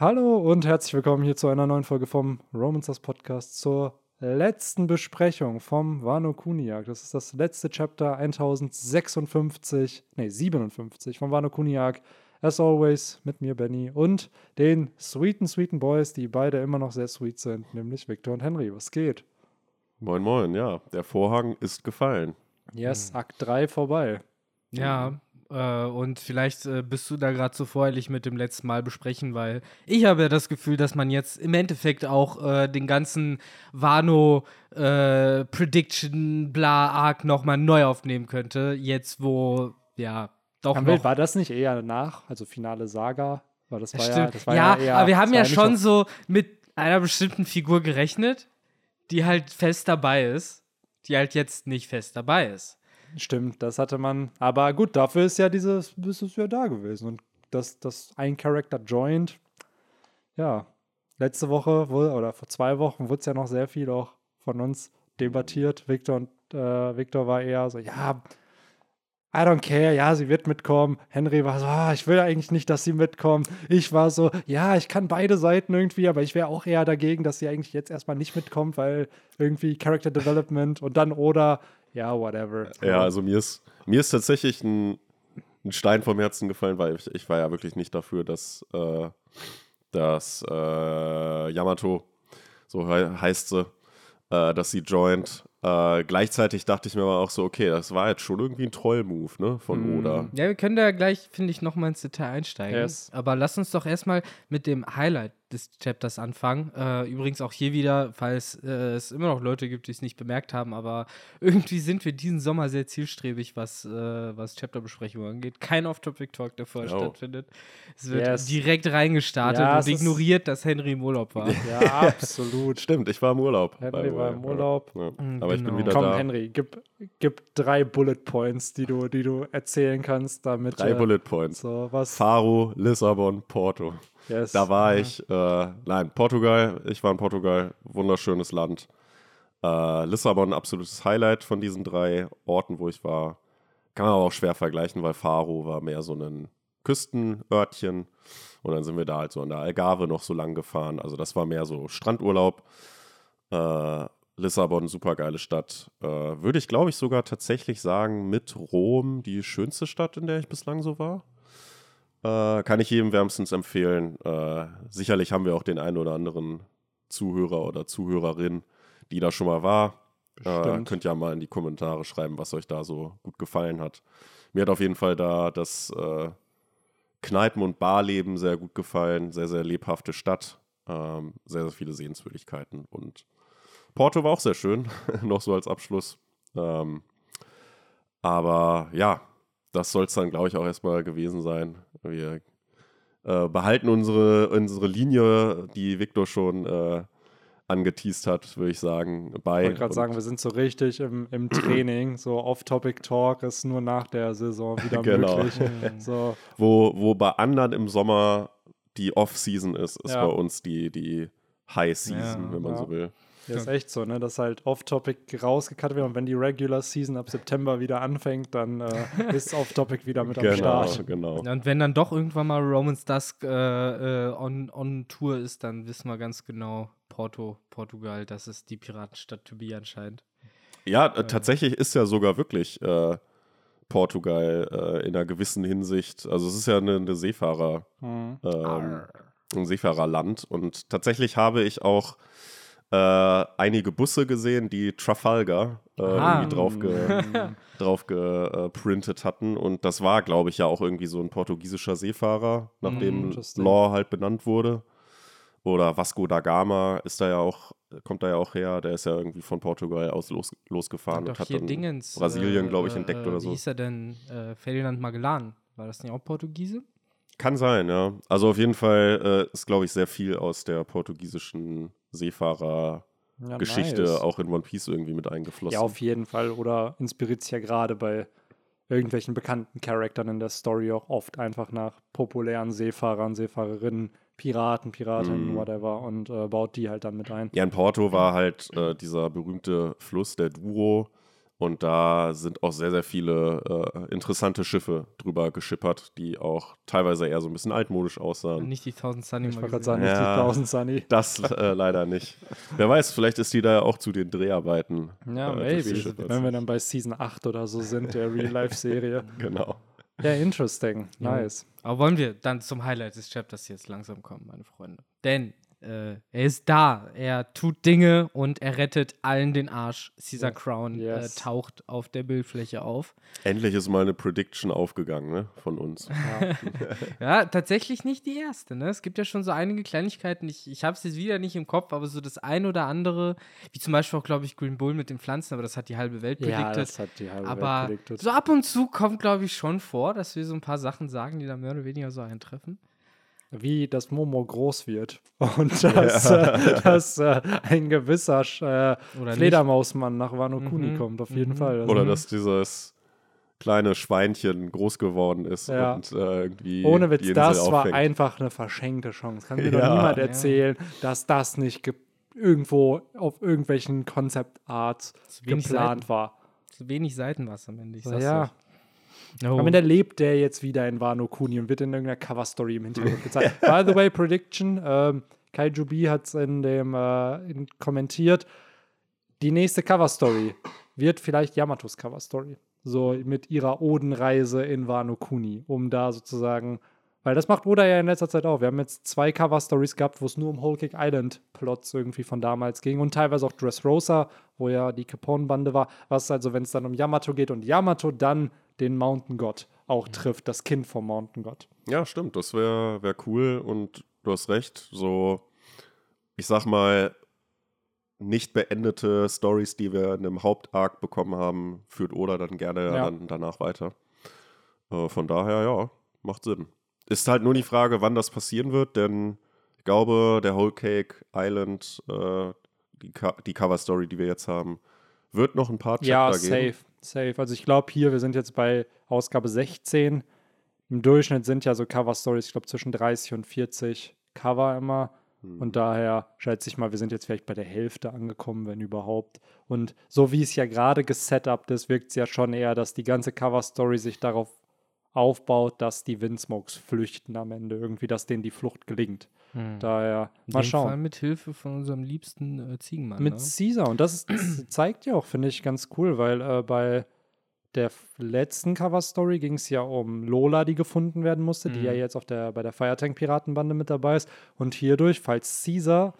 Hallo und herzlich willkommen hier zu einer neuen Folge vom Romancers Podcast zur letzten Besprechung vom Wano Kuniak. Das ist das letzte Chapter 1056, nee 57 vom Wano Kuniak. As always mit mir Benny und den sweeten, sweeten Boys, die beide immer noch sehr sweet sind, nämlich Victor und Henry. Was geht? Moin, moin, ja. Der Vorhang ist gefallen. Yes, Akt 3 vorbei. Ja, äh, und vielleicht äh, bist du da gerade so vorherlich mit dem letzten Mal besprechen, weil ich habe ja das Gefühl, dass man jetzt im Endeffekt auch äh, den ganzen Wano äh, Prediction bla Arc nochmal neu aufnehmen könnte, jetzt wo ja doch Haben noch war das nicht eher nach, also finale Saga? War das, Das war ja, das war ja, ja, eher, aber wir haben ja schon so mit einer bestimmten Figur gerechnet, die halt fest dabei ist, die halt jetzt nicht fest dabei ist. Stimmt, das hatte man. Aber gut, dafür ist ja dieses, ist es ja da gewesen. Und dass das ein Charakter joint, ja, letzte Woche oder vor zwei Wochen wurde es ja noch sehr viel auch von uns debattiert. Victor und äh, Victor war eher so, ja, I don't care, ja, sie wird mitkommen. Henry war so, ah, ich will eigentlich nicht, dass sie mitkommt. Ich war so, ja, ich kann beide Seiten irgendwie, aber ich wäre auch eher dagegen, dass sie eigentlich jetzt erstmal nicht mitkommt, weil irgendwie Character Development und dann oder, ja, whatever. Ja, also mir ist, mir ist tatsächlich ein, ein Stein vom Herzen gefallen, weil ich, ich war ja wirklich nicht dafür, dass, äh, dass äh, Yamato, so hei heißt sie, äh, dass sie joint. Äh, gleichzeitig dachte ich mir aber auch so, okay, das war jetzt schon irgendwie ein Troll-Move, ne, von Oda. Ja, wir können da gleich, finde ich, nochmal ins Detail einsteigen. Yes. Aber lass uns doch erstmal mit dem Highlight des Chapters anfangen. Äh, übrigens auch hier wieder, falls äh, es immer noch Leute gibt, die es nicht bemerkt haben, aber irgendwie sind wir diesen Sommer sehr zielstrebig, was, äh, was Chapterbesprechungen angeht. Kein Off-Topic-Talk, der vorher Ja. stattfindet. Es wird Yes. direkt reingestartet Ja, und ignoriert, dass Henry im Urlaub war. Ja, absolut. Stimmt, ich war im Urlaub. Henry war im Urlaub. Ja. Aber ich bin genau. wieder Komm, da. Henry, gib, gib drei Bullet Points, die du, die du erzählen kannst, damit. Drei äh, Bullet Points. So, was? Faro, Lissabon, Porto. Yes. Da war ich, äh, nein, Portugal, ich war in Portugal, wunderschönes Land. Äh, Lissabon, absolutes Highlight von diesen drei Orten, wo ich war. Kann man aber auch schwer vergleichen, weil Faro war mehr so ein Küstenörtchen. Und dann sind wir da halt so an der Algarve noch so lang gefahren. Also das war mehr so Strandurlaub. Äh, Lissabon, super geile Stadt. Äh, würde ich, glaube ich, sogar tatsächlich sagen, mit Rom die schönste Stadt, in der ich bislang so war. Äh, kann ich jedem wärmstens empfehlen. Äh, sicherlich haben wir auch den einen oder anderen Zuhörer oder Zuhörerin, die da schon mal war. Äh, könnt ja mal in die Kommentare schreiben, was euch da so gut gefallen hat. Mir hat auf jeden Fall da das äh, Kneipen- und Barleben sehr gut gefallen. Sehr, sehr lebhafte Stadt. Ähm, sehr, sehr viele Sehenswürdigkeiten. Und Porto war auch sehr schön, noch so als Abschluss. Ähm, aber ja, das soll es dann, glaube ich, auch erstmal gewesen sein. Wir äh, behalten unsere, unsere Linie, die Victor schon äh, angeteased hat, würde ich sagen, bei. Ich wollte gerade sagen, wir sind so richtig im, im Training. So Off-Topic-Talk ist nur nach der Saison wieder Genau. möglich. So, wo, wo bei anderen im Sommer die Off-Season ist, ist Ja. bei uns die, die High-Season, Ja, wenn man ja. so will. Ja, ist echt so, ne? Dass halt Off-Topic rausgekattet wird und wenn die Regular Season ab September wieder anfängt, dann äh, ist Off-Topic wieder mit am Genau, Start. genau. Und wenn dann doch irgendwann mal Romans Dusk äh, äh, on, on Tour ist, dann wissen wir ganz genau, Porto, Portugal, das ist die Piratenstadt to be anscheinend. Ja, äh, tatsächlich ist ja sogar wirklich äh, Portugal äh, in einer gewissen Hinsicht, also es ist ja eine, eine Seefahrer, Mhm. ähm, ein Seefahrerland und tatsächlich habe ich auch äh, einige Busse gesehen, die Trafalgar äh, irgendwie drauf, ge, drauf geprintet hatten und das war, glaube ich, ja auch irgendwie so ein portugiesischer Seefahrer, nach Mm. Law halt benannt wurde. Oder Vasco da Gama ist da ja auch, kommt da ja auch her, der ist ja irgendwie von Portugal aus los, losgefahren Hat und hat dann Dingens. Brasilien, äh, glaube ich, äh, entdeckt äh, oder Wie so. hieß er denn? Äh, Ferdinand Magellan. War das nicht auch Portugiese? Kann sein, ja. Also auf jeden Fall äh, ist, glaube ich, sehr viel aus der portugiesischen Seefahrer-Geschichte Ja, nice. auch in One Piece irgendwie mit eingeflossen. Ja, auf jeden Fall. Oder inspiriert sich ja gerade bei irgendwelchen bekannten Charakteren in der Story auch oft einfach nach populären Seefahrern, Seefahrerinnen, Piraten, Piratinnen, Mhm. whatever und äh, baut die halt dann mit ein. Ja, in Porto war halt äh, dieser berühmte Fluss, der Douro. Und da sind auch sehr, sehr viele äh, interessante Schiffe drüber geschippert, die auch teilweise eher so ein bisschen altmodisch aussahen. Nicht die 1000 Sunny Ich wollte gerade sagen, nicht Ja. die 1000 Sunny. Das äh, leider nicht. Wer weiß, vielleicht ist die da ja auch zu den Dreharbeiten. Ja, äh, maybe. Wenn wir dann bei Season 8 oder so sind, der Real-Life-Serie. Genau. Ja, interesting. Nice. Aber wollen wir dann zum Highlight des Chapters jetzt langsam kommen, meine Freunde? Denn äh, er ist da, er tut Dinge und er rettet allen den Arsch. Caesar Crown Yes. äh, taucht auf der Bildfläche auf. Endlich ist mal eine Prediction aufgegangen, ne? Von uns. Ja, tatsächlich nicht die erste. Ne? Es gibt ja schon so einige Kleinigkeiten. Ich, ich habe es jetzt wieder nicht im Kopf, aber so das ein oder andere, wie zum Beispiel auch, glaube ich, Green Bull mit den Pflanzen, aber das hat die halbe Welt Ja, prediktet. das hat die halbe aber Welt predicted. so ab und zu kommt, glaube ich, schon vor, dass wir so ein paar Sachen sagen, die da mehr oder weniger so eintreffen. Wie das Momo groß wird. Und dass, äh, dass äh, ein gewisser äh, Fledermausmann nach Wano Kuni Mhm, kommt, auf jeden mhm. Fall. Also, Oder dass dieses kleine Schweinchen groß geworden ist Ja. und äh, irgendwie. Ohne die Witz, Insel das war auffängt. einfach eine verschenkte Chance. Kann mir doch Ja. niemand Ja. erzählen, dass das nicht ge- irgendwo auf irgendwelchen Konzeptarts geplant war. Zu wenig Seiten war es am Ende. Ich sag's ja. euch. Oh. Am Ende lebt der jetzt wieder in Wano Kuni und wird in irgendeiner Cover-Story im Hintergrund gezeigt. By the way, Prediction, ähm, Kaiju B hat es in dem äh, in, kommentiert. Die nächste Cover-Story wird vielleicht Yamatos Cover-Story. So mit ihrer Odenreise in Wano Kuni, um da sozusagen, weil das macht Oda ja in letzter Zeit auch. Wir haben jetzt zwei Cover-Stories gehabt, wo es nur um Whole Cake Island-Plots irgendwie von damals ging und teilweise auch Dressrosa, wo ja die Capone-Bande war. Was also, wenn es dann um Yamato geht und Yamato dann den Mountain God auch trifft, das Kind vom Mountain God. Ja, stimmt, das wäre wär cool und du hast recht. So, ich sag mal, nicht beendete Stories, die wir in einem Hauptarc bekommen haben, führt Oda dann gerne Ja. dann danach weiter. Äh, von daher, ja, macht Sinn. Ist halt nur die Frage, wann das passieren wird, denn ich glaube, der Whole Cake Island, äh, die, die Cover-Story, die wir jetzt haben, wird noch ein paar Chapter Ja, geben. safe, safe. Also ich glaube hier, wir sind jetzt bei Ausgabe 16. Im Durchschnitt sind ja so Cover-Stories, ich glaube zwischen 30 und 40 Cover immer. Hm. Und daher schätze ich mal, wir sind jetzt vielleicht bei der Hälfte angekommen, wenn überhaupt. Und so wie es ja gerade gesetupt ist, wirkt es ja schon eher, dass die ganze Cover-Story sich darauf aufbaut, dass die Windsmokes flüchten am Ende. Irgendwie, dass denen die Flucht gelingt. Hm. Daher, mal dem Fall schauen. mit Hilfe von unserem liebsten äh, Ziegenmann. Mit ne? Caesar. Und das, ist, das zeigt ja auch, finde ich, ganz cool, weil äh, bei der letzten Cover-Story ging es ja um Lola, die gefunden werden musste, die Mhm. ja jetzt auf der, bei der Firetank-Piratenbande mit dabei ist. Und hierdurch, falls Caesar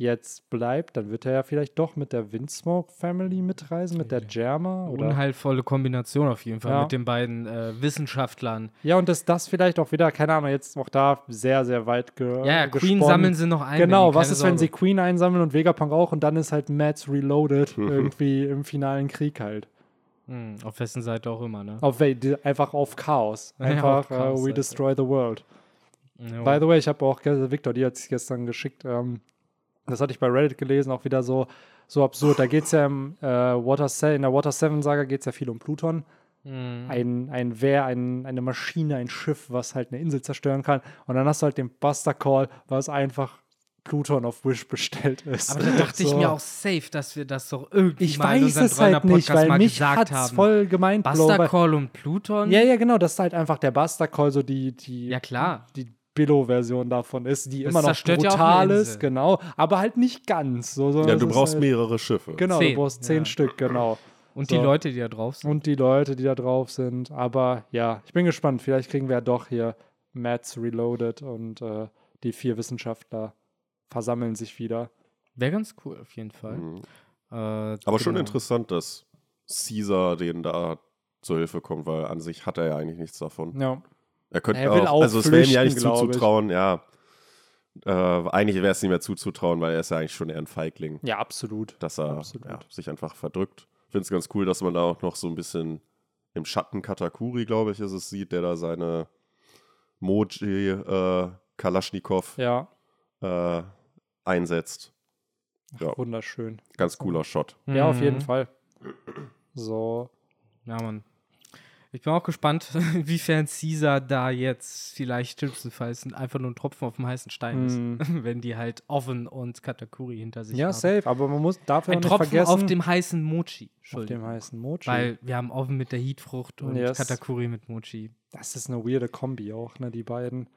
jetzt bleibt, dann wird er ja vielleicht doch mit der Windsmoke-Family mitreisen, mit der Germa. Oder? Unheilvolle Kombination auf jeden Fall Ja. mit den beiden äh, Wissenschaftlern. Ja, und dass das vielleicht auch wieder, keine Ahnung, jetzt auch da sehr, sehr weit ge Ja, ja, Queen gesponnen. sammeln sie noch ein. Genau, was ist, wenn Sorge. sie Queen einsammeln und Vegapunk auch und dann ist halt Mats Reloaded irgendwie im finalen Krieg halt. Hm, auf wessen Seite auch immer, ne? Auf, einfach auf Chaos. Ja, Einfach auf Chaos äh, we Seite. destroy the world. Ja. By the way, ich habe auch, Victor, die hat es gestern geschickt, ähm, das hatte ich bei Reddit gelesen, auch wieder so, so absurd. Da geht es ja im, äh, Water Se in der Water 7 Saga geht es ja viel um Pluton. Hm. Ein, ein Wehr, ein, eine Maschine, ein Schiff, was halt eine Insel zerstören kann. Und dann hast du halt den Buster Call, was einfach Pluton auf Wish bestellt ist. Aber da dachte ich So. mir auch safe, dass wir das doch irgendwie ich mal in weiß unserem es halt nicht, weil mal mich gesagt hat's haben. voll gemeint. Buster Call und Pluton? Ja, ja, genau, das ist halt einfach der Buster Call, so die, die, Ja, klar. die Billo-Version davon ist, die Das immer noch ja brutal eine ist, genau, aber halt nicht ganz. So, sondern Ja, du brauchst halt, mehrere Schiffe. Genau, Zehn, du brauchst zehn ja. Stück, genau. Und So. die Leute, die da drauf sind. Und die Leute, die da drauf sind. Aber ja, ich bin gespannt. Vielleicht kriegen wir ja doch hier Mats Reloaded und äh, die vier Wissenschaftler versammeln sich wieder. Wäre ganz cool, auf jeden Fall. Mhm. Äh, Aber schon genau. interessant, dass Caesar denen da zur Hilfe kommt, weil an sich hat er ja eigentlich nichts davon. Ja. Er könnte Er will auch, auch also es wäre ihm ja nicht glaub ich. zuzutrauen, ja. Äh, eigentlich wäre es nicht mehr zuzutrauen, weil er ist ja eigentlich schon eher ein Feigling, Ja, absolut. dass er Absolut. ja, sich einfach verdrückt. Ich finde es ganz cool, dass man da auch noch so ein bisschen im Schatten Katakuri, glaube ich, ist es, sieht, der da seine Moji äh, Kalaschnikow Ja, äh, einsetzt. Ja. wunderschön. Ganz cooler Shot. Ja, auf jeden Mhm. Fall. So. Ja, Mann. Ich bin auch gespannt, inwiefern Caesar da jetzt vielleicht schlimmstenfalls einfach nur ein Tropfen auf dem heißen Stein ist, wenn die halt Oven und Katakuri hinter sich Ja, haben. safe, aber man muss dafür Ein nicht Tropfen vergessen. auf dem heißen Mochi. auf dem heißen Mochi. Weil wir haben Oven mit der Heatfrucht und Yes. Katakuri mit Mochi. das ist eine weirde Kombi auch, ne, die beiden.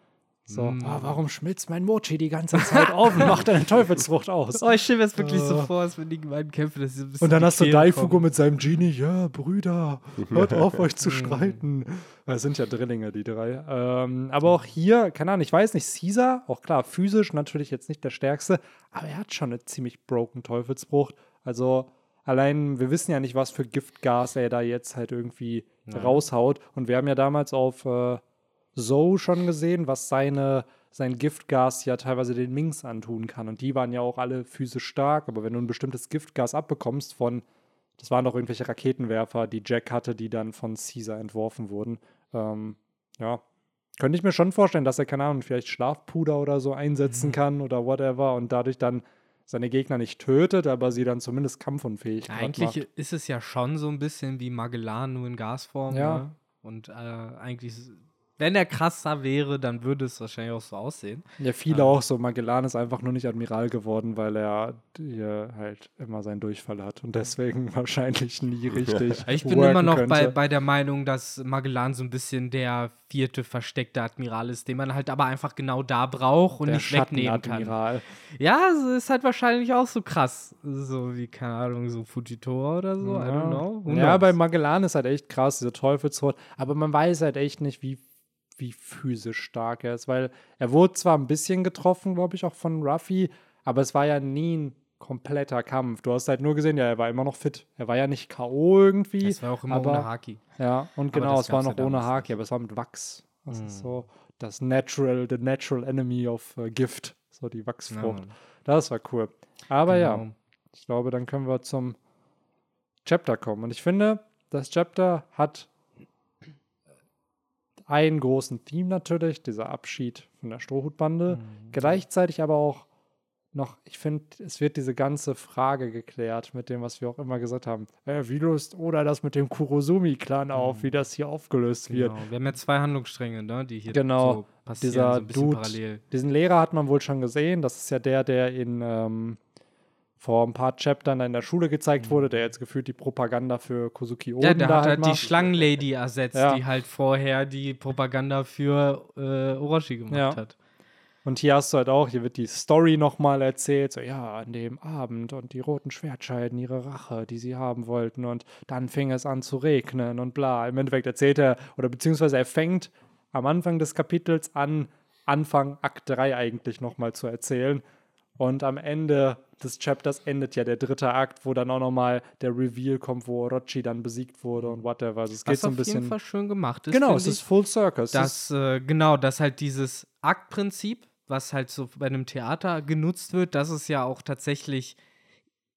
So, Mm. ah, warum schmilzt mein Mochi die ganze Zeit auf und macht eine Teufelsfrucht aus? Oh, ich stelle mir das wirklich so Äh. vor, als wenn die beiden kämpfen. Dass sie so ein bisschen Und dann hast du Daifugo kommen. mit seinem Genie, ja, Brüder, hört auf, euch zu streiten. Das sind ja Drillinge, die drei. Ähm, aber auch hier, keine Ahnung, ich weiß nicht, Caesar, auch klar, physisch natürlich jetzt nicht der Stärkste, aber er hat schon eine ziemlich broken Teufelsfrucht. Also allein, wir wissen ja nicht, was für Giftgas er da jetzt halt irgendwie raushaut. Und wir haben ja damals auf äh, Zoe schon gesehen, was seine, sein Giftgas ja teilweise den Minks antun kann. Und die waren ja auch alle physisch stark, aber wenn du ein bestimmtes Giftgas abbekommst von, das waren doch irgendwelche Raketenwerfer, die Jack hatte, die dann von Caesar entworfen wurden. Ähm, ja, könnte ich mir schon vorstellen, dass er, keine Ahnung, vielleicht Schlafpuder oder so einsetzen kann oder whatever und dadurch dann seine Gegner nicht tötet, aber sie dann zumindest kampfunfähig Eigentlich macht. ist es ja schon so ein bisschen wie Magellan, nur in Gasform. Ja. Ne? Und äh, eigentlich, ist- wenn er krasser wäre, dann würde es wahrscheinlich auch so aussehen. Ja, viele auch so. Magellan ist einfach nur nicht Admiral geworden, weil er hier halt immer seinen Durchfall hat und deswegen wahrscheinlich nie richtig. Ich bin immer noch bei, könnte. bei der Meinung, dass Magellan so ein bisschen der vierte versteckte Admiral ist, den man halt aber einfach genau da braucht und der nicht wegnehmen kann. Schattenadmiral. Ja, ist halt wahrscheinlich auch so krass. So wie, keine Ahnung, so Fujitora oder so. I don't know. Who Ja, knows? bei Magellan ist halt echt krass, diese Teufelsrot. Aber man weiß halt echt nicht, wie, wie physisch stark er ist, weil er wurde zwar ein bisschen getroffen, glaube ich, auch von Ruffy, aber es war ja nie ein kompletter Kampf. Du hast halt nur gesehen, ja, er war immer noch fit. Er war ja nicht K.O. irgendwie. Das war auch immer aber, ohne Haki. Ja, und genau, es war gab's ja noch ohne Haki. Mhm. aber es war mit Wachs. Das ist so das Natural, the natural enemy of äh, Gift. So die Wachsfrucht. Mann. Das war cool. Aber ja, Genau. ich glaube, dann können wir zum Chapter kommen. Und ich finde, das Chapter hat einen großen Theme natürlich, dieser Abschied von der Strohhutbande. Mhm. Gleichzeitig aber auch noch, ich finde, es wird diese ganze Frage geklärt mit dem, was wir auch immer gesagt haben. Äh, wie löst Oda das mit dem Kurosumi-Clan auf, wie das hier aufgelöst wird? Mhm. Genau. Wir haben ja zwei Handlungsstränge, ne, die hier Genau. so passieren, Dieser so ein bisschen Dude, parallel. diesen Lehrer hat man wohl schon gesehen. Das ist ja der, der in ähm, vor ein paar Chaptern in der Schule gezeigt wurde, der jetzt gefühlt die Propaganda für Kozuki Oden Ja, der da hat halt halt die. Schlangenlady ersetzt, Ja. die halt vorher die Propaganda für äh, Orochi gemacht Ja. hat. Und hier hast du halt auch, hier wird die Story nochmal erzählt, so ja, an dem Abend und die roten Schwertscheiden, ihre Rache, die sie haben wollten und dann fing es an zu regnen und bla. Im Endeffekt erzählt er, oder beziehungsweise er fängt am Anfang des Kapitels an, Anfang Akt 3 eigentlich nochmal zu erzählen. Und am Ende des Chapters endet ja der dritte Akt, wo dann auch nochmal der Reveal kommt, wo Orochi dann besiegt wurde und whatever. Also es geht Was so ein auf jeden. Fall schön gemacht ist. Genau, es ist Full ist- dass äh, genau, dass halt dieses Aktprinzip, was halt so bei einem Theater genutzt wird, das ist ja auch tatsächlich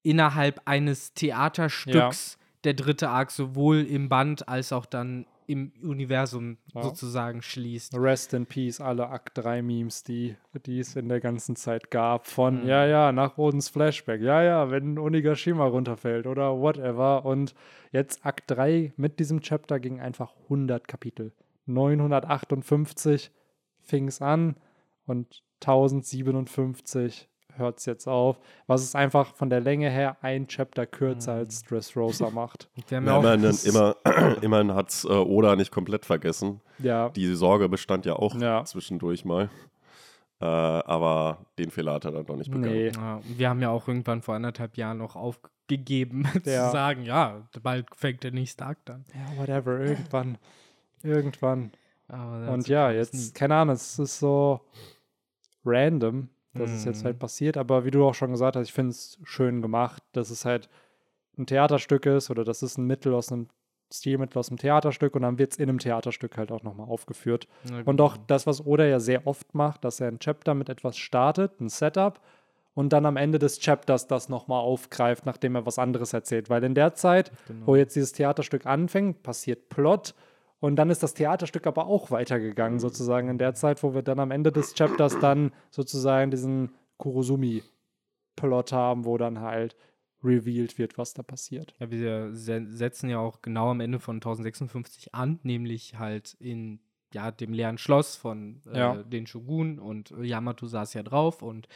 innerhalb eines Theaterstücks der dritte Akt sowohl im Band als auch dann im Universum Ja. sozusagen schließt. Rest in Peace, alle Akt 3 Memes, die, die es in der ganzen Zeit gab. Von, Mhm. ja, ja, nach Odens Flashback. Ja, ja, wenn Onigashima runterfällt oder whatever. Und jetzt Akt 3 mit diesem Chapter ging einfach 100 Kapitel. 958 fing es an und 1057 hört es jetzt auf. Was es einfach von der Länge her ein Chapter kürzer Mhm. als Dressrosa macht. Ja, immerhin, immer, immerhin hat es äh, Oda nicht komplett vergessen. Ja, Die Sorge bestand ja auch Ja. zwischendurch mal. Äh, aber den Fehler hat er dann noch nicht begangen. nee. ja, wir haben ja auch irgendwann vor anderthalb Jahren noch aufgegeben, Ja. zu sagen, ja, bald fängt der nächste Akt an. Ja, whatever, irgendwann. Irgendwann. Aber Und ja, jetzt, keine Ahnung, es ist so random, dass es jetzt Mhm. halt passiert. Aber wie du auch schon gesagt hast, ich finde es schön gemacht, dass es halt ein Theaterstück ist oder das ist ein Mittel aus einem Stilmittel aus einem Theaterstück und dann wird es in einem Theaterstück halt auch nochmal aufgeführt. Und auch das, was Oda ja sehr oft macht, dass er ein Chapter mit etwas startet, ein Setup, und dann am Ende des Chapters das nochmal aufgreift, nachdem er was anderes erzählt. Weil in der Zeit, Genau. wo jetzt dieses Theaterstück anfängt, passiert Plot und dann ist das Theaterstück aber auch weitergegangen, sozusagen in der Zeit, wo wir dann am Ende des Chapters dann sozusagen diesen Kurosumi-Plot haben, wo dann halt revealed wird, was da passiert. Ja, wir se setzen ja auch genau am Ende von 1056 an, nämlich halt in ja, dem leeren Schloss von äh, Ja. den Shogun und Yamato saß ja drauf und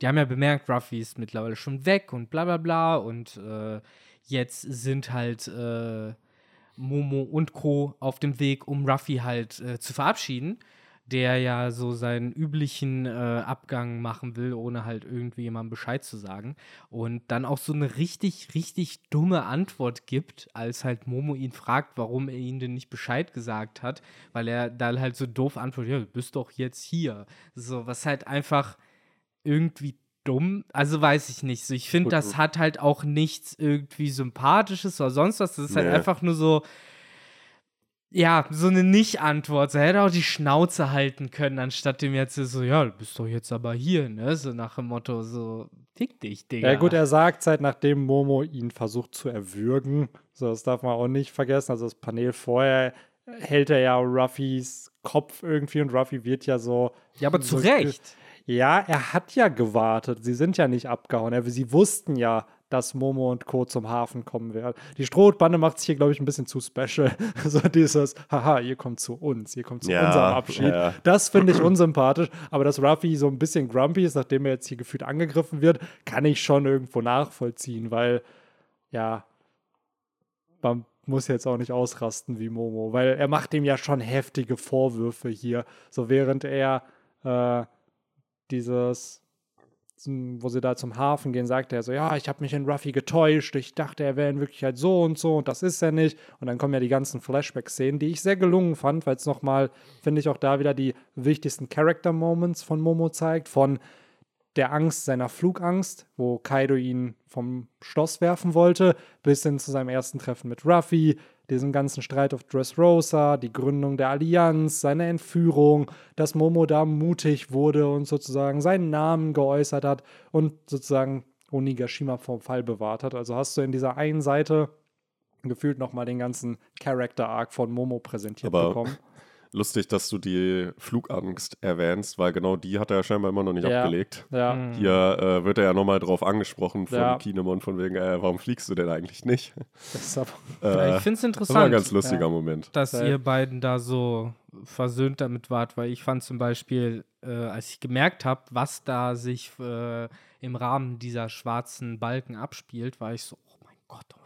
die haben ja bemerkt, Ruffy ist mittlerweile schon weg und bla bla bla und äh, jetzt sind halt äh, Momo und Co. auf dem Weg, um Ruffy halt äh, zu verabschieden, der ja so seinen üblichen äh, Abgang machen will, ohne halt irgendwie jemandem Bescheid zu sagen. Und dann auch so eine richtig, richtig dumme Antwort gibt, als halt Momo ihn fragt, warum er ihm denn nicht Bescheid gesagt hat, weil er dann halt so doof antwortet, ja, du bist doch jetzt hier. So, was halt einfach irgendwie dumm, also weiß ich nicht. So, ich finde, das hat halt auch nichts irgendwie Sympathisches oder sonst was. Das ist halt Nee. einfach nur so, ja, so eine Nicht-Antwort. So, er hätte auch die Schnauze halten können, anstatt dem jetzt so, ja, du bist doch jetzt aber hier, ne? So nach dem Motto, so, fick dich, Digga. Ja, gut, er sagt seit nachdem Momo ihn versucht zu erwürgen. So, das darf man auch nicht vergessen. Also, das Panel vorher hält er ja Ruffys Kopf irgendwie und Ruffy wird ja so. ja, aber zu so Recht. Ja, er hat ja gewartet. Sie sind ja nicht abgehauen. Sie wussten ja, dass Momo und Co. zum Hafen kommen werden. Die Strohbande macht sich hier, glaube ich, ein bisschen zu special. so dieses, haha, ihr kommt zu uns, ihr kommt zu Ja, unserem Abschied. ja. Das finde ich unsympathisch. Aber dass Ruffy so ein bisschen grumpy ist, nachdem er jetzt hier gefühlt angegriffen wird, kann ich schon irgendwo nachvollziehen, weil, ja, man muss jetzt auch nicht ausrasten wie Momo, weil er macht ihm ja schon heftige Vorwürfe hier. So während er äh, dieses, wo sie da zum Hafen gehen, sagt er so, ja, ich habe mich in Ruffy getäuscht, ich dachte, er wäre in Wirklichkeit so und so und das ist er nicht. Und dann kommen ja die ganzen Flashback-Szenen, die ich sehr gelungen fand, weil es nochmal, finde ich, auch da wieder die wichtigsten Character-Moments von Momo zeigt, von der Angst seiner Flugangst, wo Kaido ihn vom Schloss werfen wollte, bis hin zu seinem ersten Treffen mit Ruffy, diesem ganzen Streit auf Dressrosa, die Gründung der Allianz, seine Entführung, dass Momo da mutig wurde und sozusagen seinen Namen geäußert hat und sozusagen Onigashima vom Fall bewahrt hat. Also hast du in dieser einen Seite gefühlt nochmal den ganzen Character-Arc von Momo präsentiert Aber bekommen. Lustig, dass du die Flugangst erwähnst, weil genau die hat er ja scheinbar immer noch nicht Ja. abgelegt. Ja, Mhm. Hier äh, wird er ja nochmal drauf angesprochen von Ja. Kinemon, von wegen, äh, warum fliegst du denn eigentlich nicht? das ist aber Äh, ich finde es das war ein interessant. ganz lustiger Ja. Moment. dass ihr beiden da so versöhnt damit wart, weil ich fand zum Beispiel, äh, als ich gemerkt habe, was da sich äh, im Rahmen dieser schwarzen Balken abspielt, war ich so, oh mein Gott, oh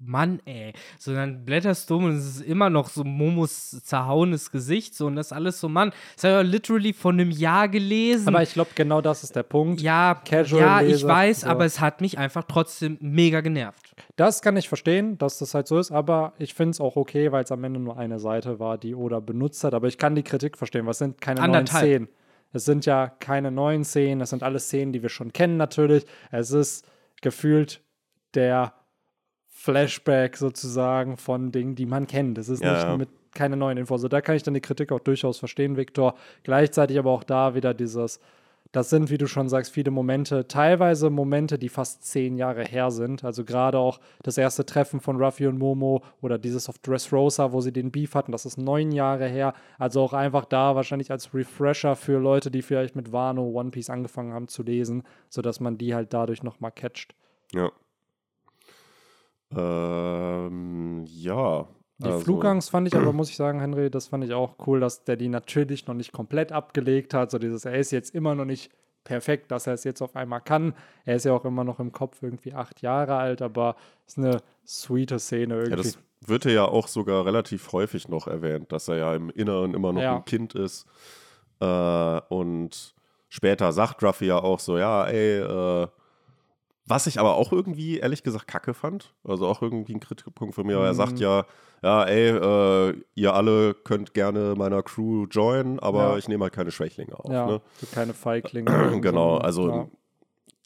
Mann, ey. So, dann blätterst du um und es ist immer noch so Momos zerhauenes Gesicht, so und das alles so, Mann, das habe ich ja literally vor einem Jahr gelesen. Aber ich glaube, genau das ist der Punkt. ja, Casual ja, ich Leser, weiß, so. aber es hat mich einfach trotzdem mega genervt. Das kann ich verstehen, dass das halt so ist, aber ich finde es auch okay, weil es am Ende nur eine Seite war, die Oda benutzt hat. Aber ich kann die Kritik verstehen, was sind keine neuen Anderthalb. Szenen. Es sind ja keine neuen Szenen, es sind alles Szenen, die wir schon kennen natürlich. Es ist gefühlt der Flashback sozusagen von Dingen, die man kennt. Es ist Ja, nicht ja. mit keine neuen Infos. Also da kann ich dann die Kritik auch durchaus verstehen, Viktor. Gleichzeitig aber auch da wieder dieses, das sind, wie du schon sagst, viele Momente, teilweise Momente, die fast zehn Jahre her sind. Also gerade auch das erste Treffen von Ruffy und Momo oder dieses auf Dressrosa, wo sie den Beef hatten, das ist neun Jahre her. Also auch einfach da wahrscheinlich als Refresher für Leute, die vielleicht mit Wano One Piece angefangen haben zu lesen, sodass man die halt dadurch nochmal catcht. Ja. Ähm, ja. Die also- Flugangst fand ich aber, muss ich sagen, Henry, das fand ich auch cool, dass der die natürlich noch nicht komplett abgelegt hat. So dieses, er ist jetzt immer noch nicht perfekt, dass er es jetzt auf einmal kann. Er ist ja auch immer noch im Kopf irgendwie acht Jahre alt, aber ist eine sweete Szene Ja, irgendwie. das wird ja auch sogar relativ häufig noch erwähnt, dass er ja im Inneren immer noch Ja. ein Kind ist. Äh, und später sagt Ruffy ja auch so, ja, ey, äh, was ich aber auch irgendwie, ehrlich gesagt, kacke fand, also auch irgendwie ein Kritikpunkt von mir, weil er sagt Mhm. ja, ja, ey, äh, ihr alle könnt gerne meiner Crew joinen, aber Ja. ich nehme halt keine Schwächlinge auf. ja, Ne? keine Feiglinge. Genau, so. also ja.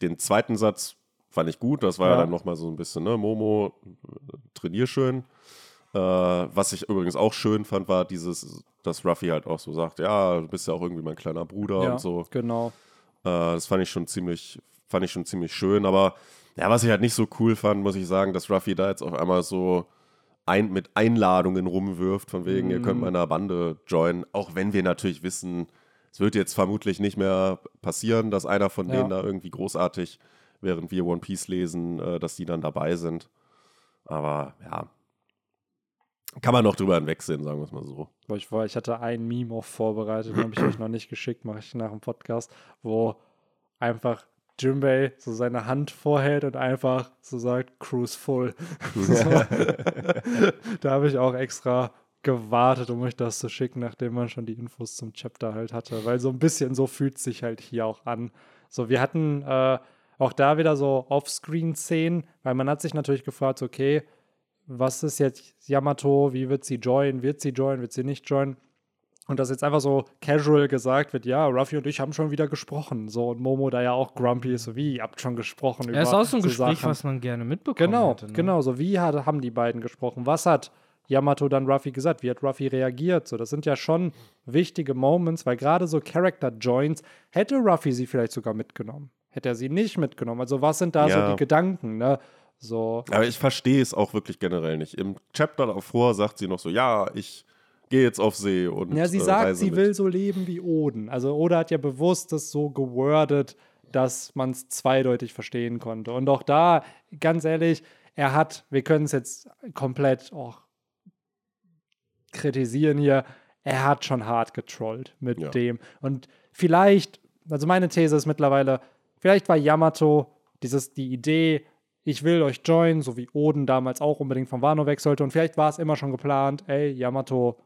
den zweiten Satz fand ich gut. Das war ja, Ja. dann nochmal so ein bisschen, ne, Momo, äh, trainier schön. Äh, was ich übrigens auch schön fand, war dieses, dass Ruffy halt auch so sagt, ja, du bist ja auch irgendwie mein kleiner Bruder und so. genau. Äh, das fand ich schon ziemlich, fand ich schon ziemlich schön. Aber ja, was ich halt nicht so cool fand, muss ich sagen, dass Ruffy da jetzt auf einmal so ein, mit Einladungen rumwirft, von wegen, ihr könnt Mhm. meiner Bande joinen, auch wenn wir natürlich wissen, es wird jetzt vermutlich nicht mehr passieren, dass einer von Ja. denen da irgendwie großartig während wir One Piece lesen, äh, dass die dann dabei sind. Aber ja, kann man noch drüber hinwegsehen, sagen wir es mal so. Ich, war, ich hatte ein Meme auch vorbereitet, habe ich euch noch nicht geschickt, mache ich nach dem Podcast, wo einfach Jimbei so seine Hand vorhält und einfach so sagt, Cruise full. da habe ich auch extra gewartet, um euch das zu schicken, nachdem man schon die Infos zum Chapter halt hatte. Weil so ein bisschen so fühlt sich halt hier auch an. So, wir hatten äh, auch da wieder so Offscreen-Szenen, weil man hat sich natürlich gefragt, okay, was ist jetzt Yamato, wie wird sie joinen, wird sie joinen, wird sie nicht joinen? Und dass jetzt einfach so casual gesagt wird, ja, Ruffy und ich haben schon wieder gesprochen. So, und Momo da ja auch grumpy ist, so wie, ihr habt schon gesprochen. Ja, über ist auch so ein so Gespräch, Sachen. was man gerne mitbekommt. Genau, hätte, ne? genau, so wie hat, haben die beiden gesprochen? Was hat Yamato dann Ruffy gesagt? Wie hat Ruffy reagiert? So, das sind ja schon wichtige Moments, weil gerade so Character Joints hätte Ruffy sie vielleicht sogar mitgenommen. Hätte er sie nicht mitgenommen. Also, was sind da ja. so die Gedanken, ne? So. Aber ich verstehe es auch wirklich generell nicht. Im Chapter davor sagt sie noch so, ja, ich gehe jetzt auf See und Ja, sie äh, sagt, sie mit. will so leben wie Oden. Also Oda hat ja bewusst das so gewordet, dass man es zweideutig verstehen konnte. Und auch da, ganz ehrlich, er hat, wir können es jetzt komplett auch kritisieren hier, er hat schon hart getrollt mit ja. dem. Und vielleicht, also meine These ist mittlerweile, vielleicht war Yamato dieses, die Idee, ich will euch joinen, so wie Oden damals auch unbedingt von Wano weg sollte. Und vielleicht war es immer schon geplant, ey, Yamato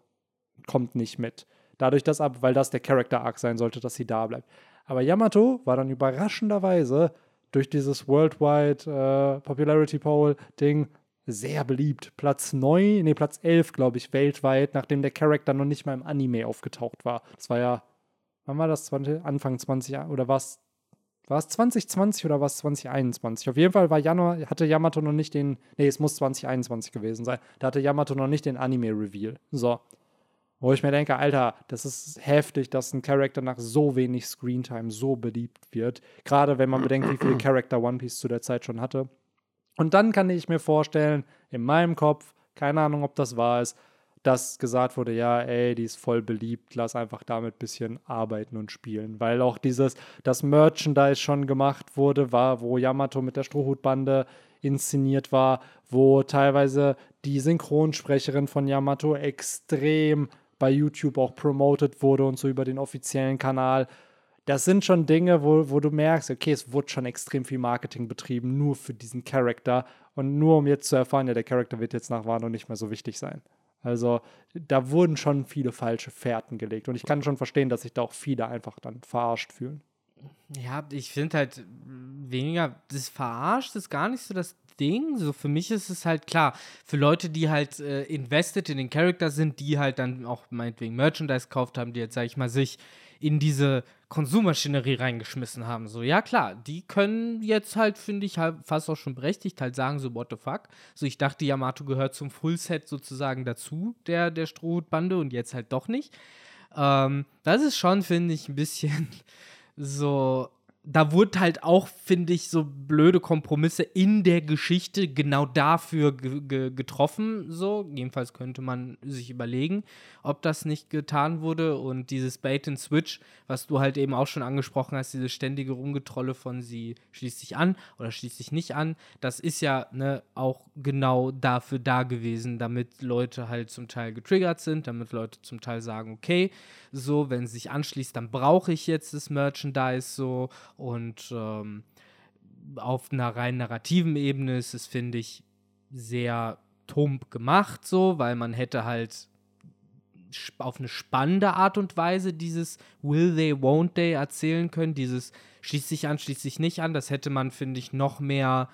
kommt nicht mit. Dadurch, dass ab, weil das der Character Arc sein sollte, dass sie da bleibt. Aber Yamato war dann überraschenderweise durch dieses Worldwide äh, Popularity Poll Ding sehr beliebt. Platz 9, nee, Platz 11, glaube ich, weltweit, nachdem der Charakter noch nicht mal im Anime aufgetaucht war. Das war ja, wann war das? 20, Anfang 20 oder war es 2020 oder war es 2021? Auf jeden Fall war Januar, hatte Yamato noch nicht den, nee, es muss 2021 gewesen sein. Da hatte Yamato noch nicht den Anime-Reveal. So. Wo ich mir denke, Alter, das ist heftig, dass ein Charakter nach so wenig Screentime so beliebt wird. Gerade wenn man bedenkt, wie viele Charakter One Piece zu der Zeit schon hatte. Und dann kann ich mir vorstellen, in meinem Kopf, keine Ahnung, ob das wahr ist, dass gesagt wurde, ja, ey, die ist voll beliebt, lass einfach damit ein bisschen arbeiten und spielen. Weil auch dieses, das Merchandise schon gemacht wurde, war, wo Yamato mit der Strohhutbande inszeniert war, wo teilweise die Synchronsprecherin von Yamato extrem bei YouTube auch promoted wurde und so über den offiziellen Kanal. Das sind schon Dinge, wo, wo du merkst, okay, es wurde schon extrem viel Marketing betrieben, nur für diesen Charakter und nur um jetzt zu erfahren, ja, der Charakter wird jetzt nach Wano nicht mehr so wichtig sein. Also da wurden schon viele falsche Fährten gelegt. Und ich kann schon verstehen, dass sich da auch viele einfach dann verarscht fühlen. Ja, ich finde halt weniger, das verarscht ist gar nicht so das Ding. So für mich ist es halt klar, für Leute, die halt äh, invested in den Charakter sind, die halt dann auch meinetwegen Merchandise gekauft haben, die jetzt, sag ich mal, sich in diese Konsummaschinerie reingeschmissen haben. So, ja klar, die können jetzt halt, finde ich, halt fast auch schon berechtigt halt sagen, so, what the fuck. So, ich dachte, Yamato gehört zum Fullset sozusagen dazu, der, der Strohhutbande und jetzt halt doch nicht. Ähm, das ist schon, finde ich, ein bisschen so da wurden halt auch, finde ich, so blöde Kompromisse in der Geschichte genau dafür getroffen. So, jedenfalls könnte man sich überlegen, ob das nicht getan wurde. Und dieses Bait and Switch, was du halt eben auch schon angesprochen hast, diese ständige Rumgetrolle von sie schließt sich an oder schließt sich nicht an, das ist ja ne, auch genau dafür da gewesen, damit Leute halt zum Teil getriggert sind, damit Leute zum Teil sagen, okay, so, wenn sie sich anschließt, dann brauche ich jetzt das Merchandise so und ähm, auf einer rein narrativen Ebene ist es, finde ich, sehr tump gemacht, so, weil man hätte halt auf eine spannende Art und Weise dieses Will they, won't they erzählen können, dieses schließt sich an, schließt sich nicht an, das hätte man, finde ich, noch mehr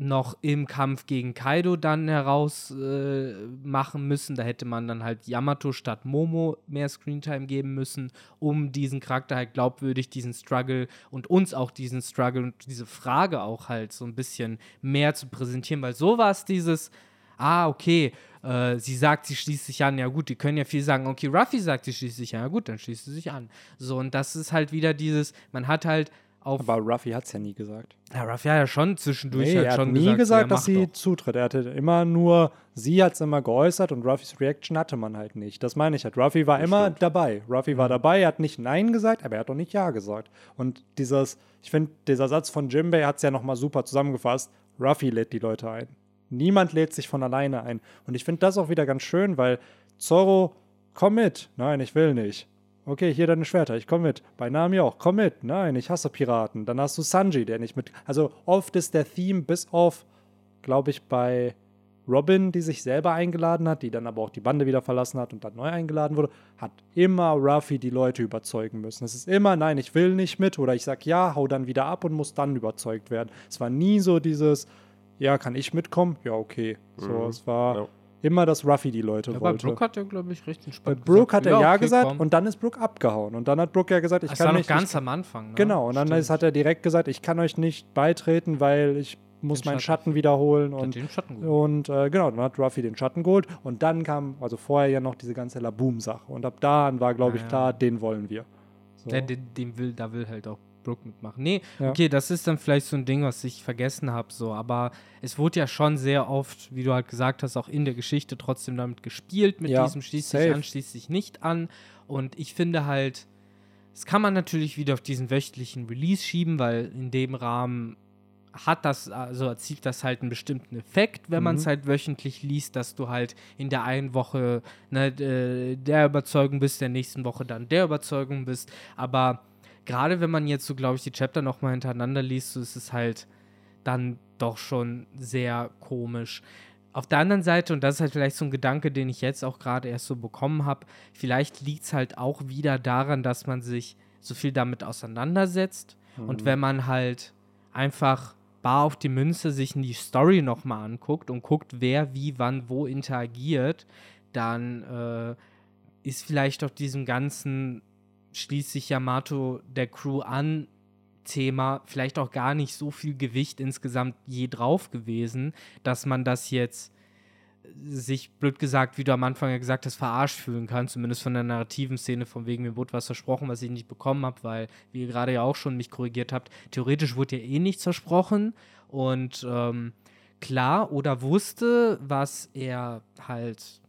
noch im Kampf gegen Kaido dann heraus äh, machen müssen. Da hätte man dann halt Yamato statt Momo mehr Screentime geben müssen, um diesen Charakter halt glaubwürdig, diesen Struggle und uns auch diesen Struggle und diese Frage auch halt so ein bisschen mehr zu präsentieren, weil so war es dieses, ah, okay, äh, sie sagt, sie schließt sich an, ja gut, die können ja viel sagen, okay, Ruffy sagt, sie schließt sich an, ja gut, dann schließt sie sich an. So, und das ist halt wieder dieses, man hat halt auf. Aber Ruffy hat es ja nie gesagt. ja, Ruffy hat ja schon zwischendurch Nee, halt er hat schon nie gesagt, gesagt, dass sie doch. zutritt. Er hatte immer nur, sie hat es immer geäußert und Ruffys Reaction hatte man halt nicht. Das meine ich halt. Ruffy war immer stimmt. dabei. Ruffy Mhm. war dabei, er hat nicht Nein gesagt, aber er hat auch nicht Ja gesagt. Und dieses, ich finde, dieser Satz von Jimbei hat es ja nochmal super zusammengefasst. Ruffy lädt die Leute ein. Niemand lädt sich von alleine ein. Und ich finde das auch wieder ganz schön, weil Zorro, komm mit. Nein, ich will nicht. Okay, hier deine Schwerter, ich komm mit. Bei Nami auch, komm mit. Nein, ich hasse Piraten. Dann hast du Sanji, der nicht mit. Also oft ist der Theme bis auf, glaube ich, bei Robin, die sich selber eingeladen hat, die dann aber auch die Bande wieder verlassen hat und dann neu eingeladen wurde, hat immer Ruffy die Leute überzeugen müssen. Es ist immer, nein, ich will nicht mit oder ich sag ja, hau dann wieder ab und muss dann überzeugt werden. Es war nie so dieses, ja, kann ich mitkommen? Ja, okay. So, Mhm. es war Ja. Immer, dass Ruffy die Leute Ja, bei wollte. Brooke hat er, glaube ich, recht Bei entspannt Brooke hat er ja, okay, gesagt komm. und dann ist Brooke abgehauen. Und dann hat Brooke ja gesagt, ich das kann war noch nicht. ganz ich, am Anfang. Ne? genau, und dann Stimmt. ist, hat er direkt gesagt, ich kann euch nicht beitreten, weil ich muss Den meinen Schatten. Schatten wiederholen. Und, den Schatten und äh, genau, dann hat Ruffy den Schatten geholt. Und dann kam, also vorher ja noch diese ganze Laboom-Sache. Und ab da an war, glaube ich, Ja, ja. klar, den wollen wir. So. Der, den, den will, da will halt auch Brooke mitmachen. Nee, Ja. okay, das ist dann vielleicht so ein Ding, was ich vergessen habe, so, aber es wurde ja schon sehr oft, wie du halt gesagt hast, auch in der Geschichte trotzdem damit gespielt, mit Ja, diesem schließt sich an, schließt sich nicht an. Und ich finde halt, das kann man natürlich wieder auf diesen wöchentlichen Release schieben, weil in dem Rahmen hat das, also erzielt das halt einen bestimmten Effekt, wenn man es Mhm. halt wöchentlich liest, dass du halt in der einen Woche ne, äh, der Überzeugung bist, der nächsten Woche dann der Überzeugung bist. Aber gerade wenn man jetzt so, glaube ich, die Chapter nochmal hintereinander liest, so ist es halt dann doch schon sehr komisch. Auf der anderen Seite, und das ist halt vielleicht so ein Gedanke, den ich jetzt auch gerade erst so bekommen habe, vielleicht liegt es halt auch wieder daran, dass man sich so viel damit auseinandersetzt. Und wenn man halt einfach bar auf die Münze sich in die Story nochmal anguckt und guckt, wer wie, wann, wo interagiert, dann äh, ist vielleicht auch diesem ganzen schließt sich Yamato der Crew an. Thema vielleicht auch gar nicht so viel Gewicht insgesamt je drauf gewesen, dass man das jetzt sich, blöd gesagt, wie du am Anfang ja gesagt hast, verarscht fühlen kann, zumindest von der narrativen Szene, von wegen mir wurde was versprochen, was ich nicht bekommen habe, weil, wie ihr gerade ja auch schon mich korrigiert habt, theoretisch wurde ja eh nichts versprochen. Und ähm, klar oder wusste, was er halt,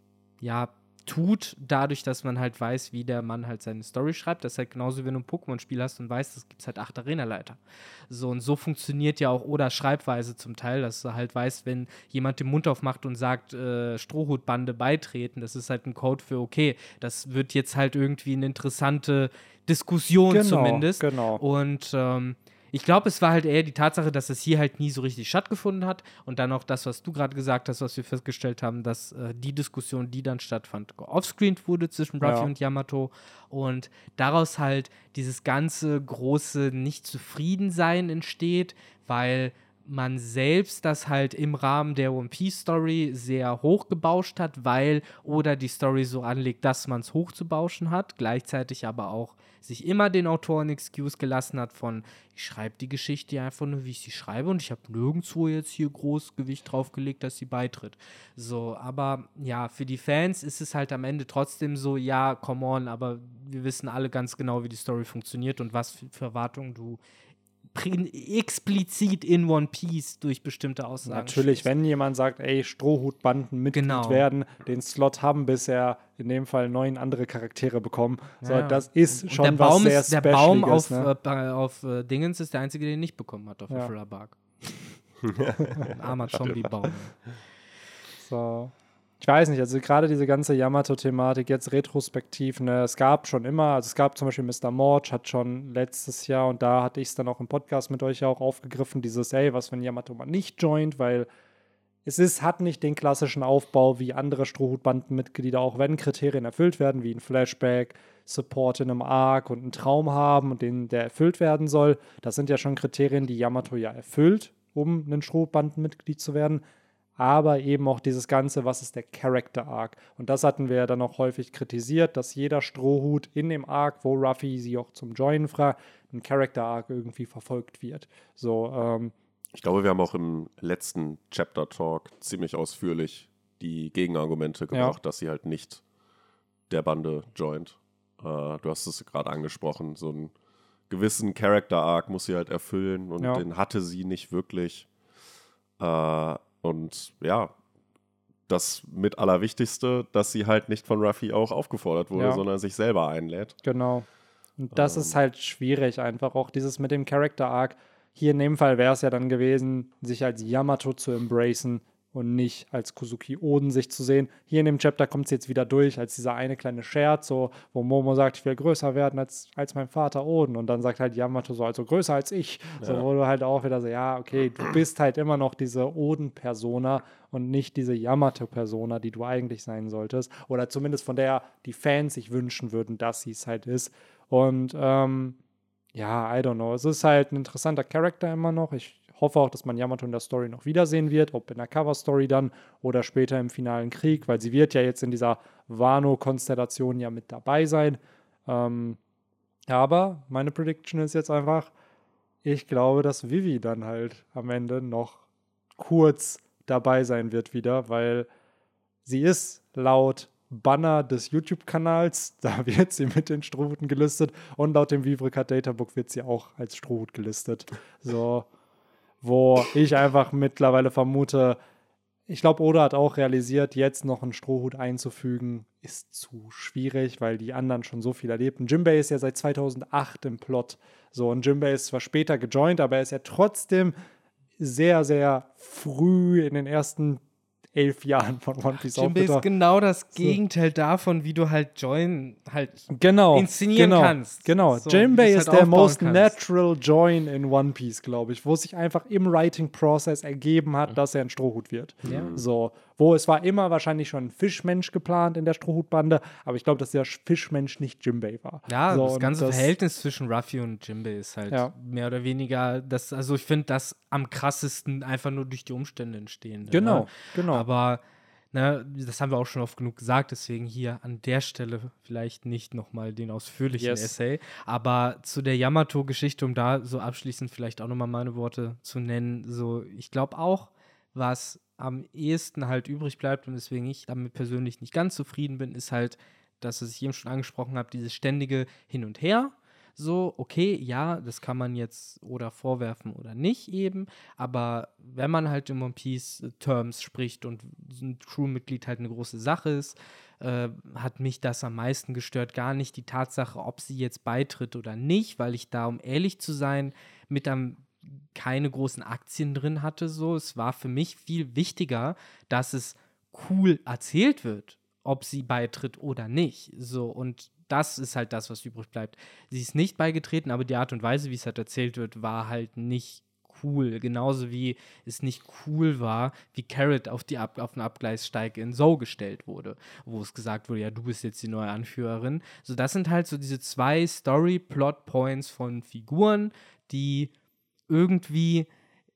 ja, tut, dadurch, dass man halt weiß, wie der Mann halt seine Story schreibt. Das ist halt genauso, wenn du ein Pokémon-Spiel hast und weißt, es gibt halt acht Arena-Leiter. So, und so funktioniert ja auch oder Schreibweise zum Teil, dass du halt weißt, wenn jemand den Mund aufmacht und sagt, äh, Strohhutbande beitreten, das ist halt ein Code für, okay, das wird jetzt halt irgendwie eine interessante Diskussion genau, zumindest. Genau. Und ähm, ich glaube, es war halt eher die Tatsache, dass es hier halt nie so richtig stattgefunden hat. Und dann auch das, was du gerade gesagt hast, was wir festgestellt haben, dass äh, die Diskussion, die dann stattfand, offscreened wurde zwischen Ruffy Ja. und Yamato. Und daraus halt dieses ganze große Nicht-Zufriedensein entsteht, weil man selbst das halt im Rahmen der One Piece Story sehr hochgebauscht hat, weil oder die Story so anlegt, dass man es hochzubauschen hat, gleichzeitig aber auch sich immer den Autoren Excuse gelassen hat von, ich schreibe die Geschichte einfach nur, wie ich sie schreibe und ich habe nirgendwo jetzt hier groß Gewicht draufgelegt, dass sie beitritt. So, aber ja, für die Fans ist es halt am Ende trotzdem so, ja, come on, aber wir wissen alle ganz genau, wie die Story funktioniert und was für, Erwartungen du explizit in One Piece durch bestimmte Aussagen Natürlich, stellst. wenn jemand sagt, ey, Strohhutbanden Mitglied Genau. werden, den Slot haben bisher in dem Fall neun andere Charaktere bekommen. So, Ja. das ist Und schon der was Baum sehr ist, der Baum auf, ne? äh, auf äh, Dingens ist der einzige, den nicht bekommen hat auf Ja. der Thriller Bark. Ein armer Zombie-Baum. So. Ich weiß nicht, also gerade diese ganze Yamato-Thematik jetzt retrospektiv, ne, es gab schon immer, also es gab zum Beispiel Mr. Morge, hat schon letztes Jahr, und da hatte ich es dann auch im Podcast mit euch ja auch aufgegriffen, dieses, ey, was wenn Yamato mal nicht joint, weil es ist, hat nicht den klassischen Aufbau wie andere Strohhutbandenmitglieder, auch wenn Kriterien erfüllt werden, wie ein Flashback, Support in einem Arc und einen Traum haben und den, der erfüllt werden soll. Das sind ja schon Kriterien, die Yamato ja erfüllt, um ein Strohhutbandenmitglied zu werden aber eben auch dieses Ganze, was ist der Character Arc? Und das hatten wir ja dann auch häufig kritisiert, dass jeder Strohhut in dem Arc, wo Ruffy sie auch zum Joinen fragt, ein Character Arc irgendwie verfolgt wird. So, ähm, Ich glaube, wir haben auch im letzten Chapter Talk ziemlich ausführlich die Gegenargumente gebracht, dass sie halt nicht der Bande joint. Äh, du hast es gerade angesprochen, so ein gewissen Character-Arc muss sie halt erfüllen und Ja. den hatte sie nicht wirklich. Äh, und ja, das mit Allerwichtigste, dass sie halt nicht von Ruffy auch aufgefordert wurde, Ja. sondern sich selber einlädt. Genau. Und das Ähm. ist halt schwierig, einfach auch dieses mit dem Character Arc. Hier in dem Fall wäre es ja dann gewesen, sich als Yamato zu embracen und nicht als Kuzuki Oden sich zu sehen. Hier in dem Chapter kommt es jetzt wieder durch, als dieser eine kleine Scherz, so, wo Momo sagt, ich will größer werden als, als mein Vater Oden. Und dann sagt halt Yamato so, also größer als ich. So, Ja. wo du halt auch wieder so, ja, okay, du bist halt immer noch diese Oden-Persona und nicht diese Yamato-Persona, die du eigentlich sein solltest. Oder zumindest von der die Fans sich wünschen würden, dass sie es halt ist. Und ähm, ja, I don't know. Es ist halt ein interessanter Charakter immer noch. Ich hoffe auch, dass man Yamato in der Story noch wiedersehen wird, ob in der Cover-Story dann oder später im finalen Krieg, weil sie wird ja jetzt in dieser Wano-Konstellation ja mit dabei sein. Ähm, aber meine Prediction ist jetzt einfach, ich glaube, dass Vivi dann halt am Ende noch kurz dabei sein wird wieder, weil sie ist laut Banner des YouTube-Kanals, da wird sie mit den Strohhuten gelistet und laut dem Vivricat Databook wird sie auch als Strohhut gelistet. So, wo ich einfach mittlerweile vermute, ich glaube, Oda hat auch realisiert, jetzt noch einen Strohhut einzufügen, ist zu schwierig, weil die anderen schon so viel erlebten. Jimbei ist ja seit 2008 im Plot. So, und Jimbei ist zwar später gejoint, aber er ist ja trotzdem sehr, sehr früh in den ersten elf Jahren von One Piece Jinbei ist aufgetaucht. genau das Gegenteil davon, wie du halt Join halt genau, inszenieren genau, kannst. Genau, So, du ist halt der most kannst. natural join in One Piece, glaube ich, wo es sich einfach im Writing-Process ergeben hat, dass er ein Strohhut wird. Ja. So, wo es war immer wahrscheinlich schon ein Fischmensch geplant in der Strohhutbande, aber ich glaube, dass der Fischmensch nicht Jimbei war. Ja, so, das ganze Verhältnis zwischen Ruffy und Jimbei ist halt Ja. mehr oder weniger, das, also ich finde das am krassesten einfach nur durch die Umstände entstehen. Genau, ne? genau. Aber ne, das haben wir auch schon oft genug gesagt, deswegen hier an der Stelle vielleicht nicht nochmal den ausführlichen Yes. Essay. Aber zu der Yamato-Geschichte, um da so abschließend vielleicht auch nochmal meine Worte zu nennen, so, ich glaube auch, was am ehesten halt übrig bleibt und deswegen ich damit persönlich nicht ganz zufrieden bin, ist halt, dass was ich eben schon angesprochen habe, dieses ständige Hin und Her. So, okay, ja, das kann man jetzt oder vorwerfen oder nicht eben, aber wenn man halt in One Piece äh, Terms spricht und ein Crewmitglied halt eine große Sache ist, äh, hat mich das am meisten gestört. Gar nicht die Tatsache, ob sie jetzt beitritt oder nicht, weil ich da, um ehrlich zu sein, mit am keine großen Aktien drin hatte. So, es war für mich viel wichtiger, dass es cool erzählt wird, ob sie beitritt oder nicht. So und das ist halt das, was übrig bleibt. Sie ist nicht beigetreten, aber die Art und Weise, wie es halt erzählt wird, war halt nicht cool. Genauso wie es nicht cool war, wie Carrot auf, die Ab auf den Abgleissteig in So gestellt wurde, wo es gesagt wurde, ja, du bist jetzt die neue Anführerin. So, das sind halt so diese zwei Story-Plot-Points von Figuren, die irgendwie,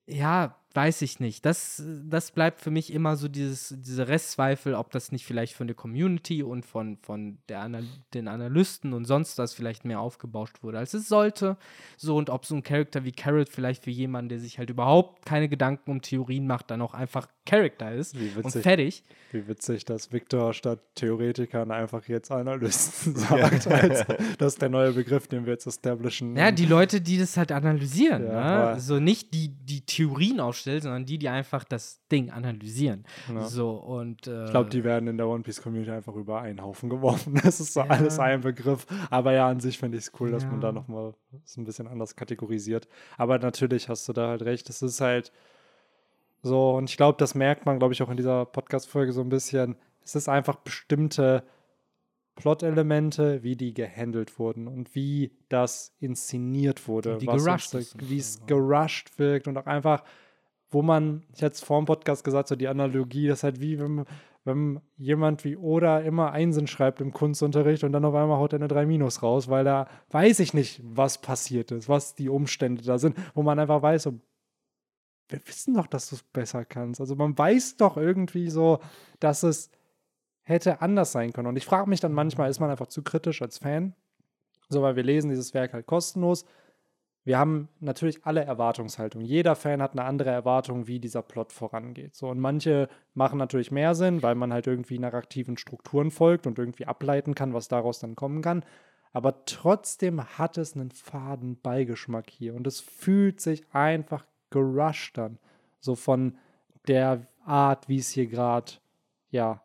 ja, weiß ich nicht. Das, das bleibt für mich immer so dieses, diese Restzweifel, ob das nicht vielleicht von der Community und von, von der Anal den Analysten und sonst was vielleicht mehr aufgebauscht wurde, als es sollte. So, und ob so ein Charakter wie Carrot vielleicht für jemanden, der sich halt überhaupt keine Gedanken um Theorien macht, dann auch einfach Charakter ist Wie und witzig. fertig. Wie witzig, dass Victor statt Theoretikern einfach jetzt Analysten sagt. Als, das ist der neue Begriff, den wir jetzt establishen. Ja, die Leute, die das halt analysieren. Ja, ne? So nicht die, die Theorien aufstellen, sondern die, die einfach das Ding analysieren. Ja. So, und äh, Ich glaube, die werden in der One Piece Community einfach über einen Haufen geworfen. Das ist so Ja. alles ein Begriff. Aber ja, an sich finde ich es cool, dass man da nochmal so ein bisschen anders kategorisiert. Aber natürlich hast du da halt recht. Es ist halt so, und ich glaube, das merkt man, glaube ich, auch in dieser Podcast-Folge so ein bisschen. Es ist einfach bestimmte Plot-Elemente, wie die gehandelt wurden und wie das inszeniert wurde. Wie gerusht uns Wie es gerusht wirkt und auch einfach, wo man, ich hatte es vor dem Podcast gesagt, so die Analogie, das ist halt wie, wenn, wenn jemand wie Oda immer Einsen schreibt im Kunstunterricht und dann auf einmal haut er eine 3 Minus raus, weil da weiß ich nicht, was passiert ist, was die Umstände da sind, wo man einfach weiß, so, wir wissen doch, dass du es besser kannst. Also man weiß doch irgendwie so, dass es hätte anders sein können. Und ich frage mich dann manchmal, ist man einfach zu kritisch als Fan? So, weil wir lesen dieses Werk halt kostenlos. Wir haben natürlich alle Erwartungshaltung. Jeder Fan hat eine andere Erwartung, wie dieser Plot vorangeht. So, und manche machen natürlich mehr Sinn, weil man halt irgendwie narrativen Strukturen folgt und irgendwie ableiten kann, was daraus dann kommen kann. aber trotzdem hat es einen faden Beigeschmack hier und es fühlt sich einfach gerusht an. So von der Art, wie es hier gerade, ja,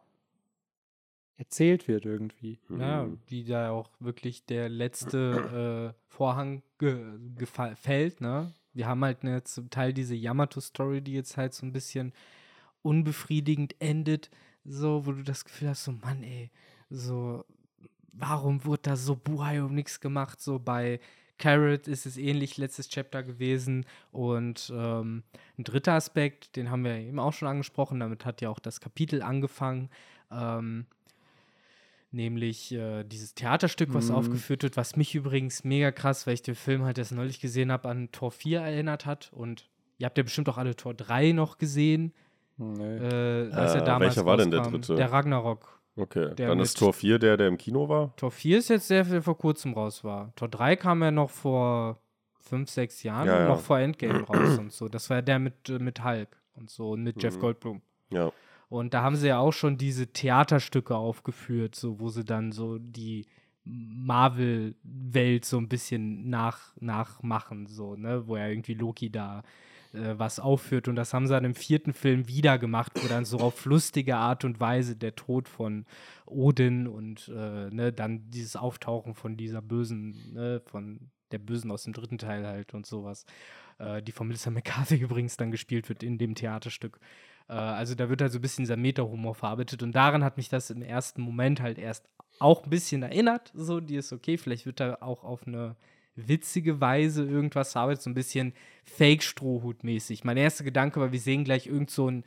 erzählt wird irgendwie. Ja, Mhm. wie da auch wirklich der letzte äh, Vorhang ge fällt, ne? Wir haben halt ne, zum Teil diese Yamato-Story, die jetzt halt so ein bisschen unbefriedigend endet, so, wo du das Gefühl hast, so, Mann, ey, so, warum wurde da so Buhai um nichts gemacht? So bei Carrot ist es ähnlich letztes Chapter gewesen. Und ähm, ein dritter Aspekt, den haben wir eben auch schon angesprochen, damit hat ja auch das Kapitel angefangen. Ähm, nämlich äh, dieses Theaterstück, was Mhm. aufgeführt wird, was mich übrigens mega krass, weil ich den Film halt erst neulich gesehen habe, an Tor 4 erinnert hat. Und ihr habt ja bestimmt auch alle Tor 3 noch gesehen. Nee. Äh, als er Äh, damals welcher war denn der dritte? Der Ragnarok. Okay, Der dann ist Tor 4 der, der im Kino war. Tor 4 ist jetzt der, der vor kurzem raus war. Tor 3 kam ja noch vor fünf, sechs Jahren, Ja, ja. noch vor Endgame raus und so. Das war ja der mit, äh, mit Hulk und so und mit Jeff Mhm. Goldblum. Ja. Und da haben sie ja auch schon diese Theaterstücke aufgeführt, so wo sie dann so die Marvel-Welt so ein bisschen nach, nachmachen, so, ne, wo ja irgendwie Loki da äh, was aufführt. Und das haben sie dann im vierten Film wieder gemacht, wo dann so auf lustige Art und Weise der Tod von Odin und äh, ne, dann dieses Auftauchen von dieser Bösen, ne, von der Bösen aus dem dritten Teil halt und sowas, äh, die von Melissa McCarthy übrigens dann gespielt wird in dem Theaterstück. Äh, also da wird halt so ein bisschen dieser Meta-Humor verarbeitet und daran hat mich das im ersten Moment halt erst auch ein bisschen erinnert. So, die ist okay, vielleicht wird da auch auf eine witzige Weise irgendwas verarbeitet, so ein bisschen Fake-Strohhut-mäßig. Mein erster Gedanke war, wir sehen gleich irgend so einen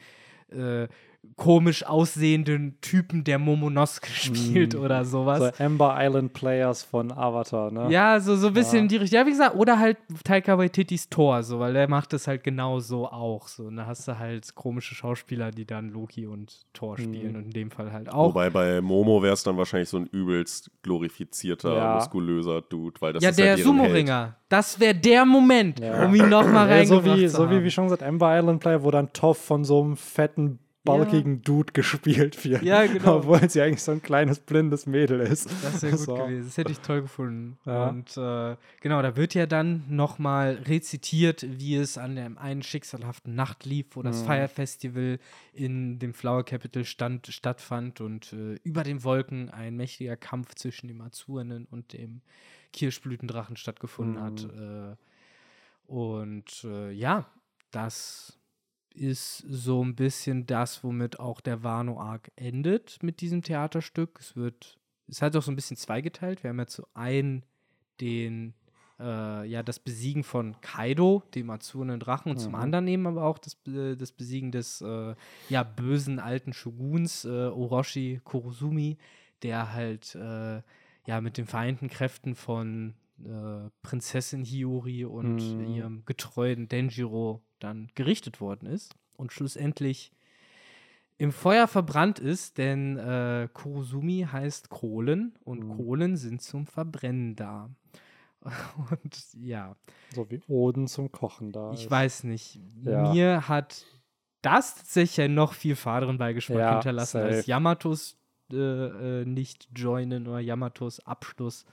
äh, komisch aussehenden Typen, der Momonosuke spielt Mm. oder sowas. So Amber Island Players von Avatar, ne? Ja, so, so ein bisschen Ja. in die Richtung. Ja, wie gesagt, oder halt Taika Waititis Tor, so, weil der macht das halt genau so auch. So. Und da hast du halt komische Schauspieler, die dann Loki und Thor spielen Mhm. und in dem Fall halt auch. Wobei bei Momo wäre es dann wahrscheinlich so ein übelst glorifizierter, Ja. muskulöser Dude, weil das ja, ist der ja. Sumo-Ringer. Das wäre der Moment, Ja. um ihn nochmal Ja, so reingebracht wie, zu so wie, haben. wie schon gesagt, Amber Island Player, wo dann Toff von so einem fetten, bulkigen Dude gespielt wird. Ja, genau. Obwohl sie eigentlich so ein kleines, blindes Mädel ist. Das wäre gut So. gewesen. Das hätte ich toll gefunden. Ja. Und äh, genau, da wird ja dann nochmal rezitiert, wie es an dem einen schicksalhaften Nacht lief, wo das Mhm. Fire Festival in dem Flower Capital stand, stattfand und äh, über den Wolken ein mächtiger Kampf zwischen dem Azurnen und dem Kirschblütendrachen stattgefunden hat. Äh, und äh, ja, das ist so ein bisschen das, womit auch der Wano-Arc endet mit diesem Theaterstück. Es wird, es hat auch so ein bisschen zweigeteilt. Wir haben ja zu einen den, äh, ja, das Besiegen von Kaido, dem azurnen Drachen, und zum Mhm. anderen eben aber auch das, Be- das Besiegen des, äh, ja, bösen alten Shoguns, äh, Orochi Kurosumi, der halt, äh, ja, mit den vereinten Kräften von äh, Prinzessin Hiyori und Mhm. ihrem getreuen Denjiro dann gerichtet worden ist und schlussendlich im Feuer verbrannt ist, denn äh, Kurosumi heißt Kohlen und Mhm. Kohlen sind zum Verbrennen da. Und ja, So wie Oden zum Kochen da. ich ist. weiß nicht. Ja. Mir hat das tatsächlich noch viel faderen Beigeschmack Ja, hinterlassen als safe. Yamatos äh, äh, nicht joinen oder Yamatos Abschluss.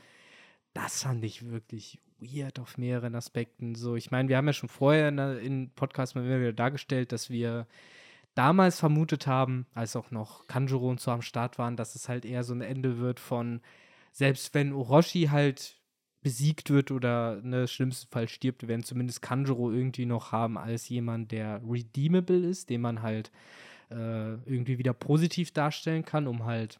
Das fand ich wirklich weird auf mehreren Aspekten. So, ich meine, wir haben ja schon vorher in, in Podcast mal wieder dargestellt, dass wir damals vermutet haben, als auch noch Kanjuro und so am Start waren, dass es halt eher so ein Ende wird von, selbst wenn Orochi halt besiegt wird oder ne, im schlimmsten Fall stirbt, werden zumindest Kanjuro irgendwie noch haben als jemand, der redeemable ist, den man halt äh, irgendwie wieder positiv darstellen kann, um halt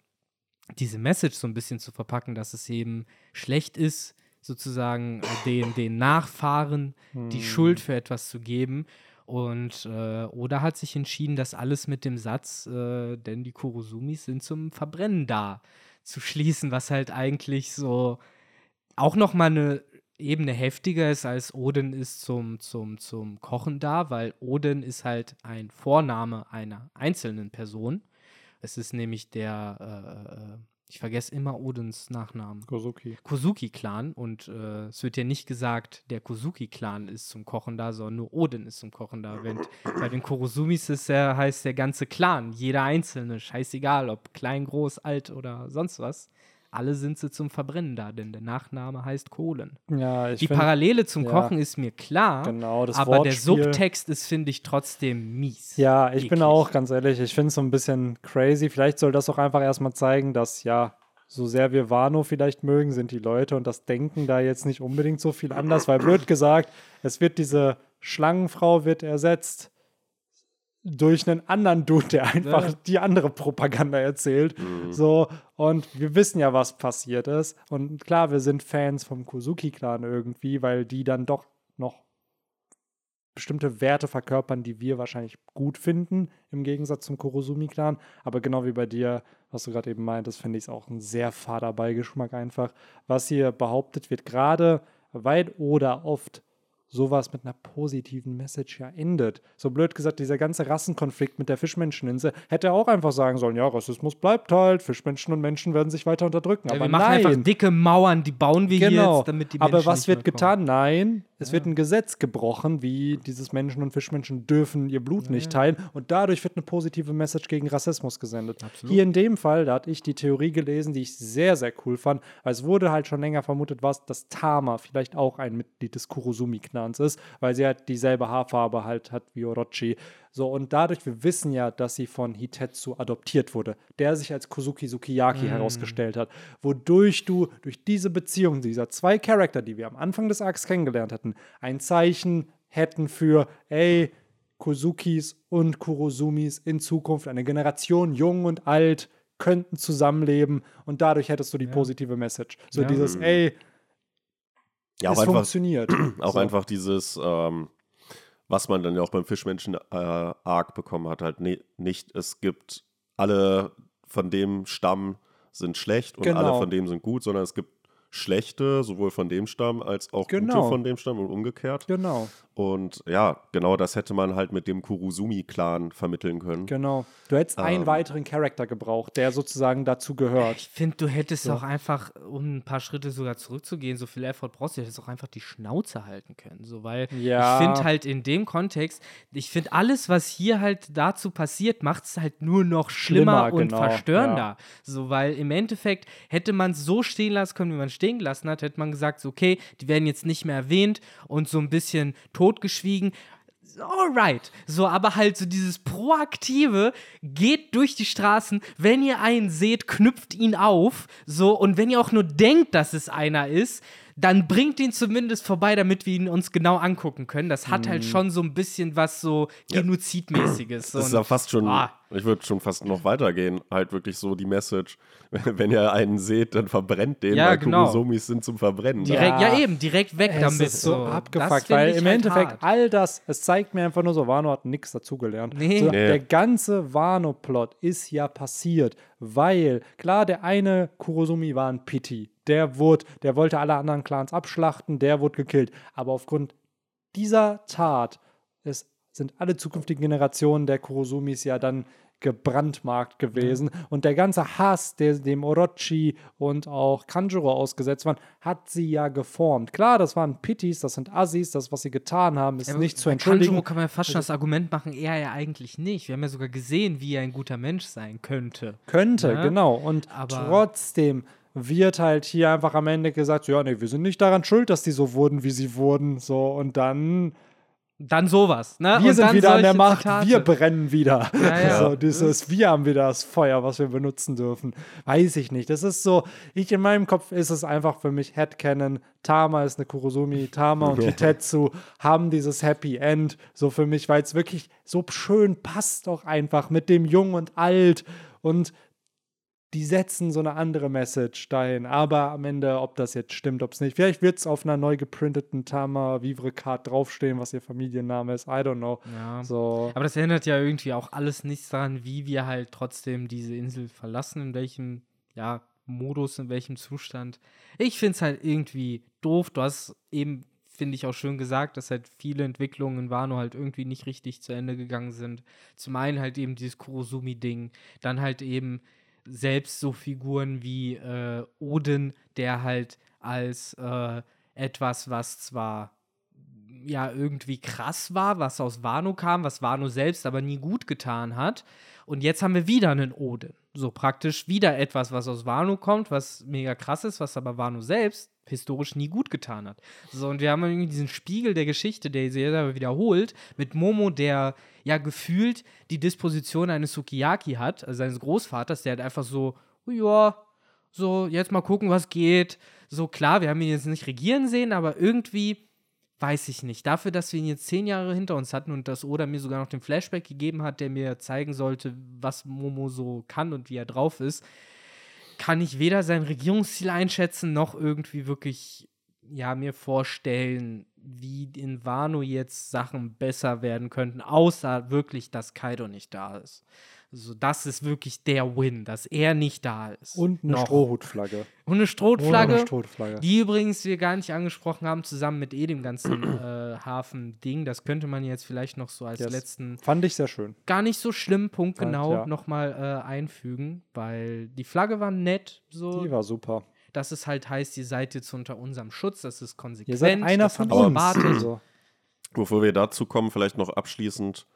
diese Message so ein bisschen zu verpacken, dass es eben schlecht ist, sozusagen äh, den, den Nachfahren die Hm. Schuld für etwas zu geben. Und äh, Oda hat sich entschieden, das alles mit dem Satz, äh, denn die Kurosumis sind zum Verbrennen da, zu schließen, was halt eigentlich so auch noch mal eine Ebene heftiger ist als Odin ist zum, zum, zum Kochen da, weil Odin ist halt ein Vorname einer einzelnen Person. Es ist nämlich der, äh, äh, ich vergesse immer Odins Nachnamen. Kozuki. Kozuki-Clan und äh, es wird ja nicht gesagt, der Kozuki-Clan ist zum Kochen da, sondern nur Odin ist zum Kochen da. Wenn, bei den Kurosumis ist ja, heißt der ganze Clan, jeder Einzelne, scheißegal, ob klein, groß, alt oder sonst was. Alle sind sie zum Verbrennen da, denn der Nachname heißt Kohlen. Ja, ich Die find- Parallele zum ja. Kochen ist mir klar, Genau, das aber der Wortspiel. Subtext ist, finde ich, trotzdem mies. Ja, ich bin Eklig. auch ganz ehrlich, ich finde es so ein bisschen crazy. Vielleicht soll das auch einfach erstmal zeigen, dass ja, so sehr wir Wano vielleicht mögen, sind die Leute und das Denken da jetzt nicht unbedingt so viel anders, weil blöd gesagt, es wird diese Schlangenfrau wird ersetzt durch einen anderen Dude, der einfach Ja. die andere Propaganda erzählt. So, und wir wissen ja, was passiert ist. Und klar, wir sind Fans vom Kozuki-Clan irgendwie, weil die dann doch noch bestimmte Werte verkörpern, die wir wahrscheinlich gut finden, im Gegensatz zum Kurosumi-Clan. Aber genau wie bei dir, was du gerade eben meintest, finde ich es auch ein sehr fader Beigeschmack einfach. Was hier behauptet wird, gerade weit oder oft sowas mit einer positiven Message ja endet. So blöd gesagt, dieser ganze Rassenkonflikt mit der Fischmenscheninsel hätte auch einfach sagen sollen, ja, Rassismus bleibt halt, Fischmenschen und Menschen werden sich weiter unterdrücken. Ja, aber wir machen nein. einfach dicke Mauern, die bauen wir hier Genau. jetzt, damit die Aber Menschen was nicht wird getan? Nein, es wird ein Gesetz gebrochen, wie dieses Menschen und Fischmenschen dürfen ihr Blut nicht teilen. Und dadurch wird eine positive Message gegen Rassismus gesendet. Hier in dem Fall, da hatte ich die Theorie gelesen, die ich sehr, sehr cool fand, weil es wurde halt schon länger vermutet, was, dass Tama vielleicht auch ein Mitglied des Kurosumi-Clans ist, weil sie halt dieselbe Haarfarbe halt hat wie Orochi. So, und dadurch, wir wissen ja, dass sie von Hitetsu adoptiert wurde, der sich als Kozuki Sukiyaki herausgestellt hat, wodurch du durch diese Beziehung dieser zwei Charakter, die wir am Anfang des Arcs kennengelernt hatten, ein Zeichen hätten für, ey, Kozukis und Kurosumis in Zukunft, eine Generation jung und alt, könnten zusammenleben und dadurch hättest du die positive Message. So Ja. dieses, ey, Ja, auch es einfach, funktioniert. auch so. einfach dieses, ähm, was man dann ja auch beim Fischmenschen-Arc bekommen hat, halt ne, nicht, es gibt alle von dem Stamm sind schlecht und alle Genau. von dem sind gut, sondern es gibt schlechte, sowohl von dem Stamm als auch Genau. gute von dem Stamm und umgekehrt. Genau, Und ja, genau das hätte man halt mit dem Kurusumi-Clan vermitteln können. genau. Du hättest einen Ähm. weiteren Charakter gebraucht, der sozusagen dazu gehört. Ich finde, du hättest auch einfach, um ein paar Schritte sogar zurückzugehen, so viel Effort brauchst du, hättest auch einfach die Schnauze halten können. So, weil Ja. ich finde halt in dem Kontext, ich finde alles, was hier halt dazu passiert, macht es halt nur noch schlimmer, Schlimmer, und genau, verstörender. ja. So, weil im Endeffekt hätte man es so stehen lassen können, wie man es stehen gelassen hat, hätte man gesagt, so, okay, die werden jetzt nicht mehr erwähnt und so ein bisschen totgeschwiegen. Alright. So, aber halt so dieses Proaktive, geht durch die Straßen, wenn ihr einen seht, knüpft ihn auf. So, und wenn ihr auch nur denkt, dass es einer ist, dann bringt ihn zumindest vorbei, damit wir ihn uns genau angucken können. Das hat halt Mhm. schon so ein bisschen was so Genozidmäßiges. Das ist ja fast schon, Ah. ich würde schon fast noch weitergehen, halt wirklich so die Message, wenn ihr einen seht, dann verbrennt den, Ja, weil genau. Kurosumis sind zum Verbrennen. Direkt, ja. Ja. eben, direkt weg Es damit. ist so Das abgefuckt, weil im halt Endeffekt hart. all das, es zeigt mir einfach nur so, Wano hat nichts dazugelernt. Nee. So, Nee. Der ganze Wano-Plot ist ja passiert, weil, klar, der eine Kurosumi war ein Pity. Der wurde, der wollte alle anderen Clans abschlachten, der wurde gekillt. Aber aufgrund dieser Tat es sind alle zukünftigen Generationen der Kurosumis ja dann gebrandmarkt gewesen. Und der ganze Hass, der dem Orochi und auch Kanjuro ausgesetzt waren, hat sie ja geformt. Klar, das waren Pitis, das sind Assis, das, was sie getan haben, ist Ja, nicht zu entschuldigen. Kanjuro kann man ja fast schon das Argument machen, er ja eigentlich nicht. Wir haben ja sogar gesehen, wie er ein guter Mensch sein könnte. Könnte, Ja, genau. Und aber- trotzdem wird halt hier einfach am Ende gesagt, so, ja, nee, wir sind nicht daran schuld, dass die so wurden, wie sie wurden. So, und dann, Dann sowas, ne? wir Und sind dann wieder an der Macht, Zitate. wir brennen wieder. Ja, ja. So, dieses, wir haben wieder das Feuer, was wir benutzen dürfen. Weiß ich nicht. Das ist so, ich in meinem Kopf ist es einfach für mich Headcanon. Tama ist eine Kurosumi, Tama und Hitetsu haben dieses Happy End. So für mich, weil es wirklich so schön passt doch einfach mit dem Jung und Alt und die setzen so eine andere Message dahin. Aber am Ende, ob das jetzt stimmt, ob es nicht. Vielleicht wird es auf einer neu geprinteten Tama Vivre Card draufstehen, was ihr Familienname ist. I don't know. Ja. So. Aber das ändert ja irgendwie auch alles nichts daran, wie wir halt trotzdem diese Insel verlassen, in welchem, ja, Modus, in welchem Zustand. Ich finde es halt irgendwie doof. Du hast eben, finde ich, auch schön gesagt, dass halt viele Entwicklungen in Wano halt irgendwie nicht richtig zu Ende gegangen sind. Zum einen halt eben dieses Kurosumi-Ding, dann halt eben selbst so Figuren wie äh, Odin, der halt als äh, etwas, was zwar ja irgendwie krass war, was aus Wano kam, was Wano selbst aber nie gut getan hat. Und jetzt haben wir wieder einen Odin. So praktisch wieder etwas, was aus Wano kommt, was mega krass ist, was aber Wano selbst historisch nie gut getan hat. So, und wir haben irgendwie diesen Spiegel der Geschichte, der sich selber wiederholt, mit Momo, der ja gefühlt die Disposition eines Sukiyaki hat, also seines Großvaters, der halt einfach so, ja, so, jetzt mal gucken, was geht. So, klar, wir haben ihn jetzt nicht regieren sehen, aber irgendwie weiß ich nicht. Dafür, dass wir ihn jetzt zehn Jahre hinter uns hatten und dass Oda mir sogar noch den Flashback gegeben hat, der mir zeigen sollte, was Momo so kann und wie er drauf ist, kann ich weder sein Regierungsziel einschätzen, noch irgendwie wirklich ja, mir vorstellen, wie in Wano jetzt Sachen besser werden könnten, außer wirklich, dass Kaido nicht da ist. Also das ist wirklich der Win, dass er nicht da ist. Und eine Noch. Strohhutflagge. Und eine Strohflagge, Oder eine Strohhutflagge. die übrigens wir gar nicht angesprochen haben, zusammen mit eh dem ganzen äh, Hafen-Ding. Das könnte man jetzt vielleicht noch so als Yes. letzten Fand ich sehr schön. gar nicht so schlimm, Punkt genau, ja. nochmal äh, einfügen, weil die Flagge war nett, so, Die war super. Dass es halt heißt, ihr seid jetzt unter unserem Schutz, das ist konsequent. Ihr seid einer von uns. So. Bevor wir dazu kommen, vielleicht noch abschließend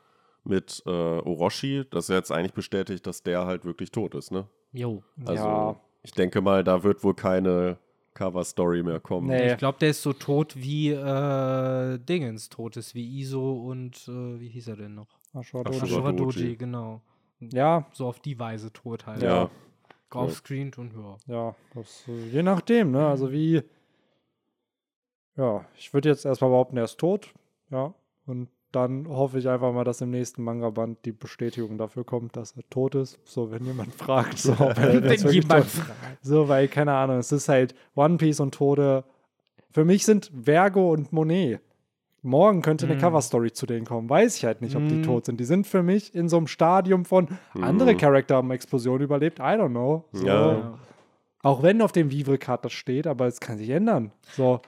mit äh, Orochi, das ja jetzt eigentlich bestätigt, dass der halt wirklich tot ist, ne? Jo. Also Ja. ich denke mal, da wird wohl keine Cover-Story mehr kommen. Nee. Ich glaube, der ist so tot wie äh, Dingens tot ist, wie Iso und äh, wie hieß er denn noch? Ashura. Doji, genau. Ja, So auf die Weise tot halt. Ja. Offscreened und ja. ja, das, äh, je nachdem, ne? Also wie. Ja, ich würde jetzt erstmal behaupten, er ist tot. Ja. Und dann hoffe ich einfach mal, dass im nächsten Manga-Band die Bestätigung dafür kommt, dass er tot ist. So, wenn jemand fragt, so, Wenn jemand tot- So, weil, keine Ahnung, es ist halt One Piece und Tode. Für mich sind Vergo und Monet. Morgen könnte eine Mm. Cover-Story zu denen kommen. Weiß ich halt nicht, ob die Mm. tot sind. Die sind für mich in so einem Stadium von andere Mhm. Charakter haben Explosion überlebt. I don't know. So. Ja. Auch wenn auf dem Vivre-Card das steht, aber es kann sich ändern. So.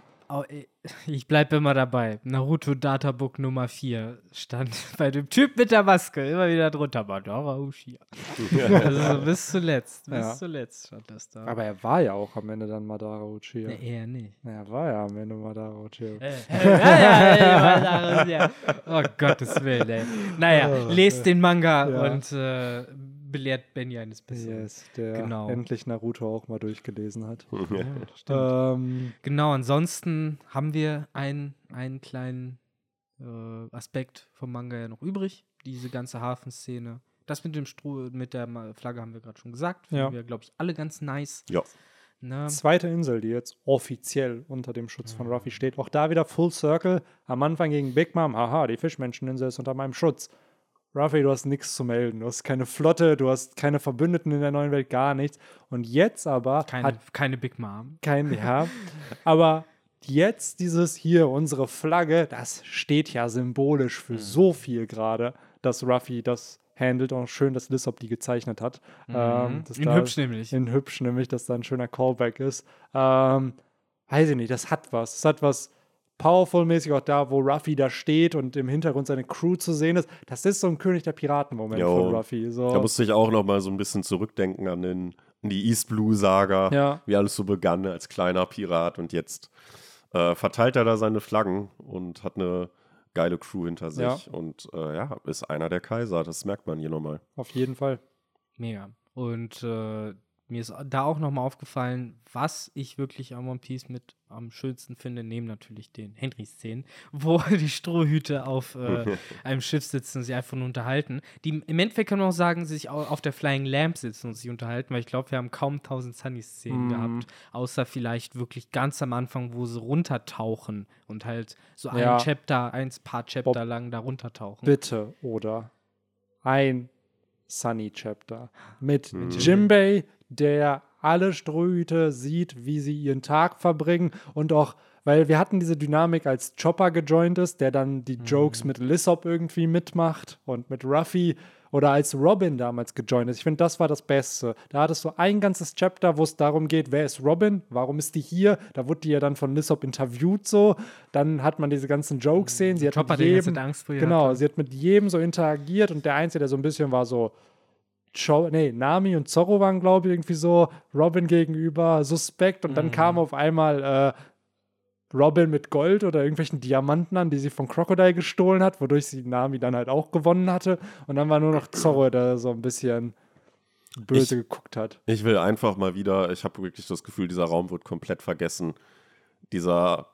Ey, Ich bleibe immer dabei. Naruto Databook Nummer 4 stand bei dem Typ mit der Maske immer wieder drunter. Madara Uchiha. also bis zuletzt. Bis Ja. zuletzt stand das da. Aber er war ja auch am Ende dann Madara Uchiha. nee, eher nicht. Er war ja am Ende Madara Uchiha. Äh, äh, ja, ja, ja, Uchiha. Oh Gottes Willen, ey. Naja, Oh, lest den Manga Ja. und äh, belehrt Benny eines Besseren. Yes, der Genau. endlich Naruto auch mal durchgelesen hat. Ja. Ähm, Genau, ansonsten haben wir einen, einen kleinen äh, Aspekt vom Manga ja noch übrig. Diese ganze Hafenszene. Das mit dem Stroh, mit der Flagge haben wir gerade schon gesagt. Finden Ja. wir, glaube ich, alle ganz nice. Ja. Ne? zweite Insel, die jetzt offiziell unter dem Schutz von Ruffy steht. Auch da wieder Full Circle. Am Anfang gegen Big Mom. Haha, die Fischmenscheninsel ist unter meinem Schutz. Ruffy, du hast nichts zu melden. Du hast keine Flotte, du hast keine Verbündeten in der neuen Welt, gar nichts. Und jetzt aber Keine, hat keine Big Mom. kein, ja, aber jetzt dieses hier, unsere Flagge, das steht ja symbolisch für so viel gerade, dass Ruffy das handelt. Und schön, dass Lissop die gezeichnet hat. Ähm, dass In da- hübsch nämlich. in hübsch, nämlich, dass da ein schöner Callback ist. Ähm, weiß ich nicht, das hat was. Es hat was Powerful-mäßig auch da, wo Ruffy da steht und im Hintergrund seine Crew zu sehen ist. Das ist so ein König der Piraten-Moment von Ruffy. So. Da musste ich auch noch mal so ein bisschen zurückdenken an, den, an die East Blue Saga, Ja. wie alles so begann als kleiner Pirat und jetzt äh, verteilt er da seine Flaggen und hat eine geile Crew hinter sich Ja. und äh, ja, ist einer der Kaiser, das merkt man hier nochmal. Auf jeden Fall. Mega. Und äh, mir ist da auch nochmal aufgefallen, was ich wirklich am One Piece mit am schönsten finde, neben natürlich den Henry-Szenen, wo die Strohhüte auf äh, einem Schiff sitzen und sich einfach nur unterhalten. Die im Endeffekt kann man auch sagen, sich au- auf der Flying Lamp sitzen und sich unterhalten, weil ich glaube, wir haben kaum 1000 Sunny-Szenen Mhm. gehabt, außer vielleicht wirklich ganz am Anfang, wo sie runtertauchen und halt so ein Ja. Chapter, ein paar Chapter Bob, lang da runtertauchen. Bitte, oder? Ein Sunny Chapter mit Mhm. Jimbei, der alle Strohhüte sieht, wie sie ihren Tag verbringen und auch, weil wir hatten diese Dynamik, als Chopper gejoint ist, der dann die Jokes mit Lissop irgendwie mitmacht und mit Ruffy oder als Robin damals gejoint ist. Ich finde, das war das Beste. Da hattest du ein ganzes Chapter, wo es darum geht, wer ist Robin, warum ist die hier? Da wurde die ja dann von Lissop interviewt so. Dann hat man diese ganzen Jokes sehen. Sie hat Chopper, mit der die ganze jedem, Angst vor ihr Genau, sie hat mit jedem so interagiert und der Einzige, der so ein bisschen war so, Cho nee, Nami und Zorro waren, glaube ich, irgendwie so Robin gegenüber suspekt und dann kam auf einmal äh, Robin mit Gold oder irgendwelchen Diamanten an, die sie von Crocodile gestohlen hat, wodurch sie Nami dann halt auch gewonnen hatte. Und dann war nur noch Zorro, der so ein bisschen böse Ich- geguckt hat. Ich will einfach mal wieder, ich habe wirklich das Gefühl, dieser Raum wird komplett vergessen. Dieser,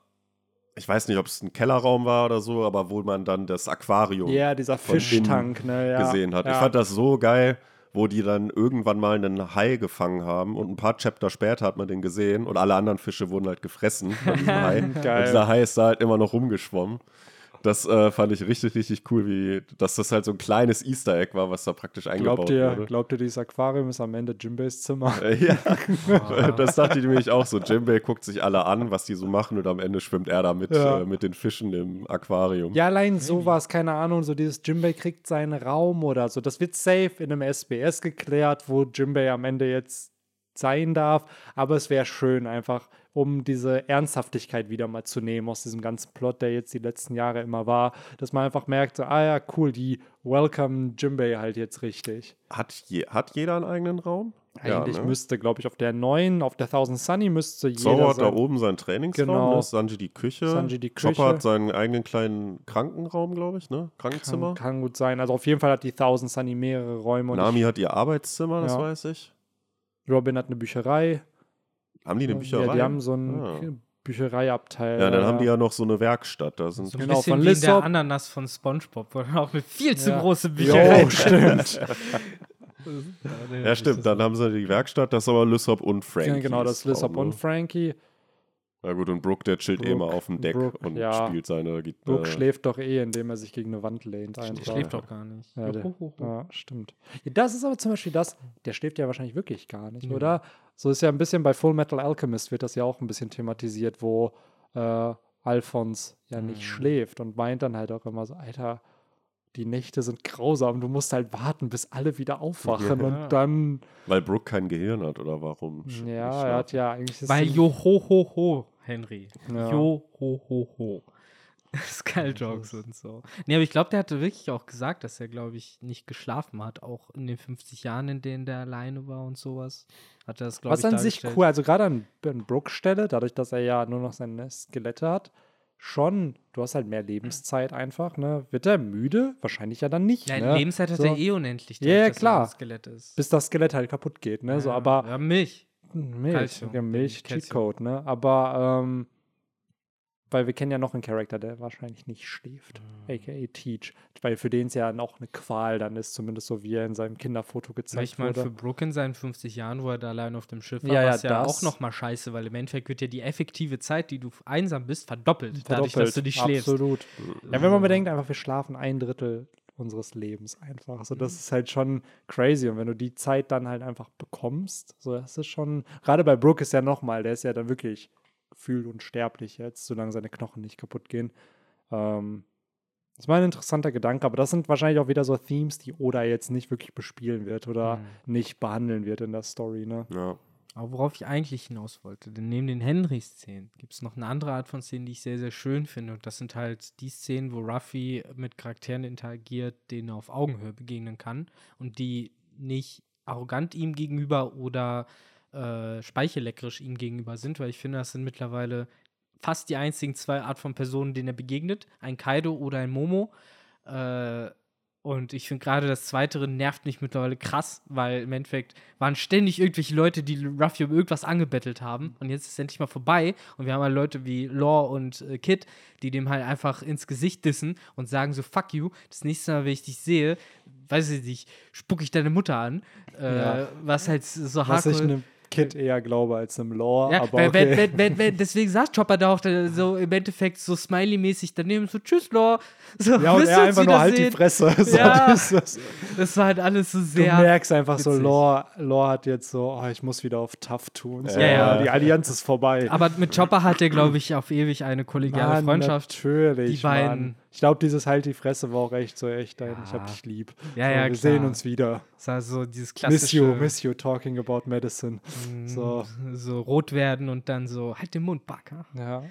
ich weiß nicht, ob es ein Kellerraum war oder so, aber wo man dann das Aquarium Ja, dieser Fischtank, ne? Ja. gesehen hat. Ja. Ich fand das so geil, wo die dann irgendwann mal einen Hai gefangen haben und ein paar Chapter später hat man den gesehen und alle anderen Fische wurden halt gefressen von diesem Hai. Und dieser Hai ist da halt immer noch rumgeschwommen. Das äh, fand ich richtig, richtig cool, wie, dass das halt so ein kleines Easter Egg war, was da praktisch eingebaut Glaubt ihr, wurde. glaubt ihr, dieses Aquarium ist am Ende Jimbeys Zimmer? Äh, Ja, das dachte ich nämlich auch so. Jimbei guckt sich alle an, was die so machen und am Ende schwimmt er da mit, Ja. äh, mit den Fischen im Aquarium. Ja, allein sowas, keine Ahnung, so dieses Jimbei kriegt seinen Raum oder so. Das wird safe in einem SBS geklärt, wo Jimbei am Ende jetzt sein darf. Aber es wäre schön, einfach, um diese Ernsthaftigkeit wieder mal zu nehmen aus diesem ganzen Plot, der jetzt die letzten Jahre immer war, dass man einfach merkt, so, ah ja, cool, die welcome Jimbei halt jetzt richtig. Hat, je, hat jeder einen eigenen Raum? Eigentlich ja, ne? müsste, glaube ich, auf der neuen, auf der Thousand Sunny müsste jeder Zoro hat da sein- oben seinen Trainingsraum, Genau. ne? Sanji die Küche. Sanji die Chopper Küche. hat seinen eigenen kleinen Krankenraum, glaube ich, ne? Krankenzimmer. Kann, kann gut sein. Also auf jeden Fall hat die Thousand Sunny mehrere Räume und Nami hat ihr Arbeitszimmer, das Ja. weiß ich. Robin hat eine Bücherei. Haben die eine Bücherei? Ja, die haben so einen Ah. Büchereiabteil. Ja, dann haben die ja noch so eine Werkstatt. Da sind So ein Genau, bisschen von wie in der Lissop. Ananas von Spongebob, wo dann auch eine viel zu Ja. große Bücherei Jo, stimmt. ja, stimmt. Dann haben sie die Werkstatt, das ist aber Lysop und Frankie. genau, das ist Lissop und Frankie. Na gut, und Brooke, der chillt eh Brooke- mal auf dem Deck Brooke, und ja. spielt seine Gitarre. Brooke schläft doch eh, indem er sich gegen eine Wand lehnt. Der schläft doch gar nicht. Ja, der, ja, stimmt. Ja, das ist aber zum Beispiel das, der schläft ja wahrscheinlich wirklich gar nicht, Nö. oder? So ist ja ein bisschen bei Full Metal Alchemist wird das ja auch ein bisschen thematisiert, wo äh, Alphons ja nicht Mhm. schläft und meint dann halt auch immer so, Alter, die Nächte sind grausam, du musst halt warten, bis alle wieder aufwachen Ja. und dann, Weil Brooke kein Gehirn hat, oder warum? ja, er hat ja eigentlich das Weil Sinn- Jo ho ho ho, Henry. Ja. Jo ho ho ho. Skull-Jokes und so. Nee, aber ich glaube, der hatte wirklich auch gesagt, dass er, glaube ich, nicht geschlafen hat, auch in den 50 Jahren, in denen der alleine war und sowas. Hat er das, glaube ich, Was an sich cool, also gerade an, an Brooks Stelle, dadurch, dass er ja nur noch seine Skelette hat, schon, du hast halt mehr Lebenszeit einfach, ne? Wird er müde? Wahrscheinlich ja dann nicht, Ja, ne? Lebenszeit hat So. er eh unendlich. Ja, ja, er klar. ist. Bis das Skelett halt kaputt geht, ne? So, Ja, aber Ja, Milch. Milch, Calcium, ja, Milch, Calcium. Cheatcode, ne? Aber, ähm, weil wir kennen ja noch einen Charakter, der wahrscheinlich nicht schläft, Mhm. aka Teach. Weil für den es ja auch eine Qual dann ist, zumindest so wie er in seinem Kinderfoto Ja, gezeigt ich meine, wurde. für Brooke in seinen 50 Jahren, wo er da allein auf dem Schiff war, Ja, war ja, es ja, das- auch nochmal scheiße, weil im Endeffekt wird ja die effektive Zeit, die du einsam bist, verdoppelt, dadurch, Verdoppelt, dass du nicht schläfst. Absolut. Ja, wenn man bedenkt, einfach, wir schlafen ein Drittel unseres Lebens einfach. So, Mhm. das ist halt schon crazy. Und wenn du die Zeit dann halt einfach bekommst, so, das ist schon, gerade bei Brooke ist ja nochmal, der ist ja dann wirklich gefühlt unsterblich jetzt, solange seine Knochen nicht kaputt gehen. Ähm, das war ein interessanter Gedanke, aber das sind wahrscheinlich auch wieder so Themes, die Oda jetzt nicht wirklich bespielen wird oder Mhm. nicht behandeln wird in der Story, ne? Ja. Aber worauf ich eigentlich hinaus wollte, denn neben den Henry-Szenen gibt es noch eine andere Art von Szenen, die ich sehr, sehr schön finde. Und das sind halt die Szenen, wo Ruffy mit Charakteren interagiert, denen er auf Augenhöhe begegnen kann und die nicht arrogant ihm gegenüber oder äh, speichelleckerisch ihm gegenüber sind, weil ich finde, das sind mittlerweile fast die einzigen zwei Art von Personen, denen er begegnet. Ein Kaido oder ein Momo. Äh, und ich finde gerade das Zweitere nervt mich mittlerweile krass, weil im Endeffekt waren ständig irgendwelche Leute, die Ruffy um irgendwas angebettelt haben. Und jetzt ist es endlich mal vorbei. Und wir haben halt Leute wie Law und äh, Kid, die dem halt einfach ins Gesicht dissen und sagen so, fuck you. Das nächste Mal, wenn ich dich sehe, weiß ich nicht, spucke ich deine Mutter an. Äh, Ja. Was halt so Was ich hardcore- einem Kid eher glaube als einem Lore, ja, aber weil, okay. wenn, wenn, wenn, wenn, deswegen saß Chopper da auch so im Endeffekt so smiley-mäßig daneben, so tschüss, Law. So, ja, und du er einfach nur halt die wiedersehen? Fresse. So, Ja. das Das war halt alles so Du sehr. merkst einfach so, witzig. Lore, Lore hat jetzt so, oh, ich muss wieder auf Tough tun. So, Ja, ja. Die Allianz ist vorbei. Aber mit Chopper hat er, glaube ich, auf ewig eine kollegiale Mann, Freundschaft. Natürlich, Die beiden- Mann. Ich glaube, dieses Halt die Fresse war auch echt so echt ein, ich hab Ja. dich lieb. Ja, so, ja, wir klar. sehen uns wieder. Das war so dieses Miss klassische. you, miss you talking about medicine. mm, so. so rot werden und dann so, halt den Mund, Backer. Ja.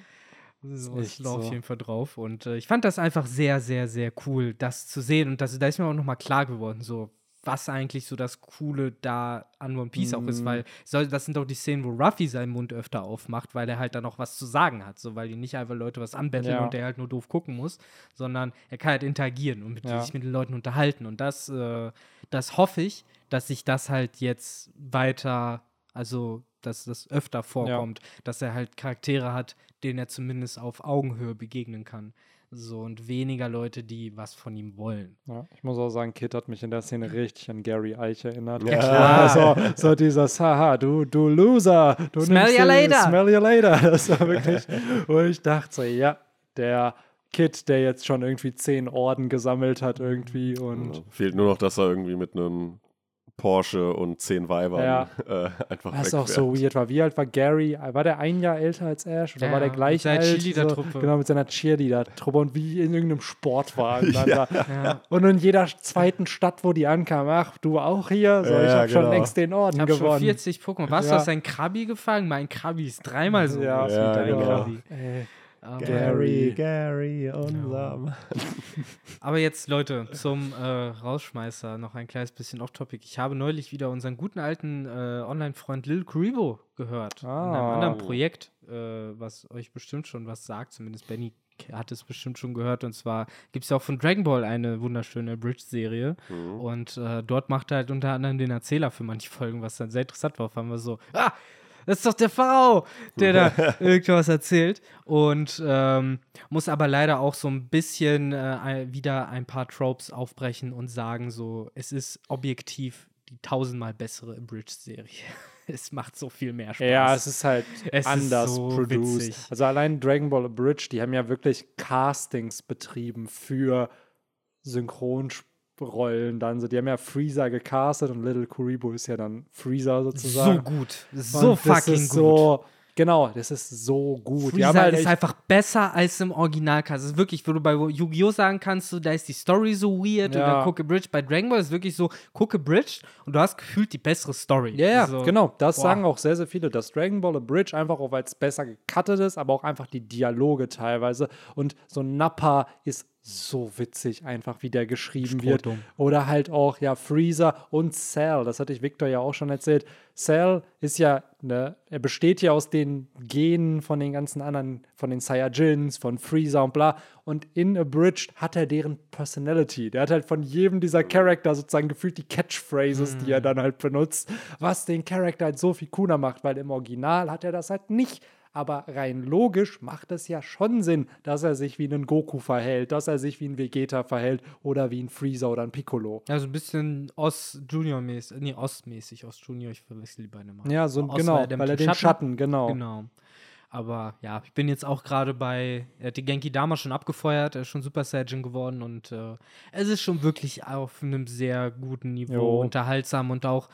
So ist auf so. jeden Fall drauf. Und äh, ich fand das einfach sehr, sehr, sehr cool, das zu sehen. Und das, da ist mir auch nochmal klar geworden, so was eigentlich so das Coole da an One Piece auch Mhm. ist, weil soll, das sind doch die Szenen, wo Ruffy seinen Mund öfter aufmacht, weil er halt dann auch was zu sagen hat, so weil die nicht einfach Leute was anbetteln Ja. und der halt nur doof gucken muss, sondern er kann halt interagieren und mit, Ja. sich mit den Leuten unterhalten und das, äh, das hoffe ich, dass sich das halt jetzt weiter, also dass das öfter vorkommt, dass er halt Charaktere hat, denen er zumindest auf Augenhöhe begegnen kann. So und weniger Leute, die was von ihm wollen. Ja, ich muss auch sagen, Kid hat mich in der Szene richtig an Gary Eich erinnert. Ja, klar. So, so dieses, haha, du, du Loser. Du Smell you later. Smell you later. Das war wirklich, wo ich dachte so, ja, der Kid, der jetzt schon irgendwie zehn Orden gesammelt hat irgendwie und Ja, Fehlt nur noch, dass er irgendwie mit einem Porsche und zehn Weibern Ja. äh, einfach was auch so weird war. Wie alt war Gary? War der ein Jahr älter als Ash? Oder Ja, war der mit gleich seiner alt? Cheerleader-Truppe. genau, mit seiner Cheerleader-Truppe und wie in irgendeinem Sportwagen. Dann da. Ja. Und in jeder zweiten Stadt, wo die ankamen, ach, du auch hier? So, ich Ja, habe schon genau. längst den Orden Ich habe schon gewonnen. 40 Pokémon. Was, Ja. du hast ein Krabi gefangen? Mein Krabi ist dreimal so Ja, groß ja, wie dein genau. Krabi. Ey, Aber, Gary. Gary, unser Mann. aber jetzt, Leute, zum äh, Rausschmeißer noch ein kleines bisschen off-topic. Ich habe neulich wieder unseren guten alten äh, Online-Freund Lil Kuribo gehört. In einem Ah. anderen Projekt, äh, was euch bestimmt schon was sagt. Zumindest Benny hat es bestimmt schon gehört. Und zwar gibt es ja auch von Dragon Ball eine wunderschöne Bridge-Serie. Mhm. Und äh, dort macht er halt unter anderem den Erzähler für manche Folgen, was dann sehr interessant war. Auf einmal so, ah, das ist doch der V, der da irgendwas erzählt. Und ähm, muss aber leider auch so ein bisschen äh, wieder ein paar Tropes aufbrechen und sagen, so, es ist objektiv die tausendmal bessere Bridge-Serie. es macht so viel mehr Spaß. Ja, es ist halt Es ist anders so produced. witzig. Also allein Dragon Ball Bridge, die haben ja wirklich Castings betrieben für Synchronrollen dann. So, die haben ja Freezer gecastet und Little Kuribo ist ja dann Freezer sozusagen. so gut. So Und das fucking gut. So, genau, das ist so gut. Freezer halt ist einfach besser als im Originalcast. Es ist wirklich, wo du bei Yu-Gi-Oh! sagen kannst, so, da ist die Story so weird Ja. oder gucke Bridge. Bei Dragon Ball ist wirklich so, gucke Bridge und du hast gefühlt die bessere Story. Ja, ja, so, genau. Das boah. sagen auch sehr, sehr viele. Das Dragon Ball A Bridge einfach auch, weil es besser gecuttet ist, aber auch einfach die Dialoge teilweise. Und so Nappa ist so witzig, einfach wie der geschrieben wird. Strohdumm. Oder halt auch, ja, Freezer und Cell. Das hatte ich Victor ja auch schon erzählt. Cell ist ja, ne, er besteht ja aus den Genen von den ganzen anderen, von den Saiyajins, von Freezer und bla. Und in Abridged hat er deren Personality. Der hat halt von jedem dieser Charakter sozusagen gefühlt die Catchphrases, die er dann halt benutzt, was den Charakter halt so viel cooler macht, weil im Original hat er das halt nicht. Aber rein logisch macht es ja schon Sinn, dass er sich wie ein Goku verhält, dass er sich wie ein Vegeta verhält oder wie ein Freezer oder ein Piccolo. Also ein bisschen Ost-Junior-mäßig, nee, Ostmäßig, Ost-Junior, ich verwechsel die beide mal. Ja, so Ost, genau, weil er weil er den den Schatten- Schatten, genau. Genau. Aber ja, ich bin jetzt auch gerade bei, er hat die Genki Dama schon abgefeuert, er ist schon Super Saiyan geworden und äh, es ist schon wirklich auf einem sehr guten Niveau, Jo. unterhaltsam und auch,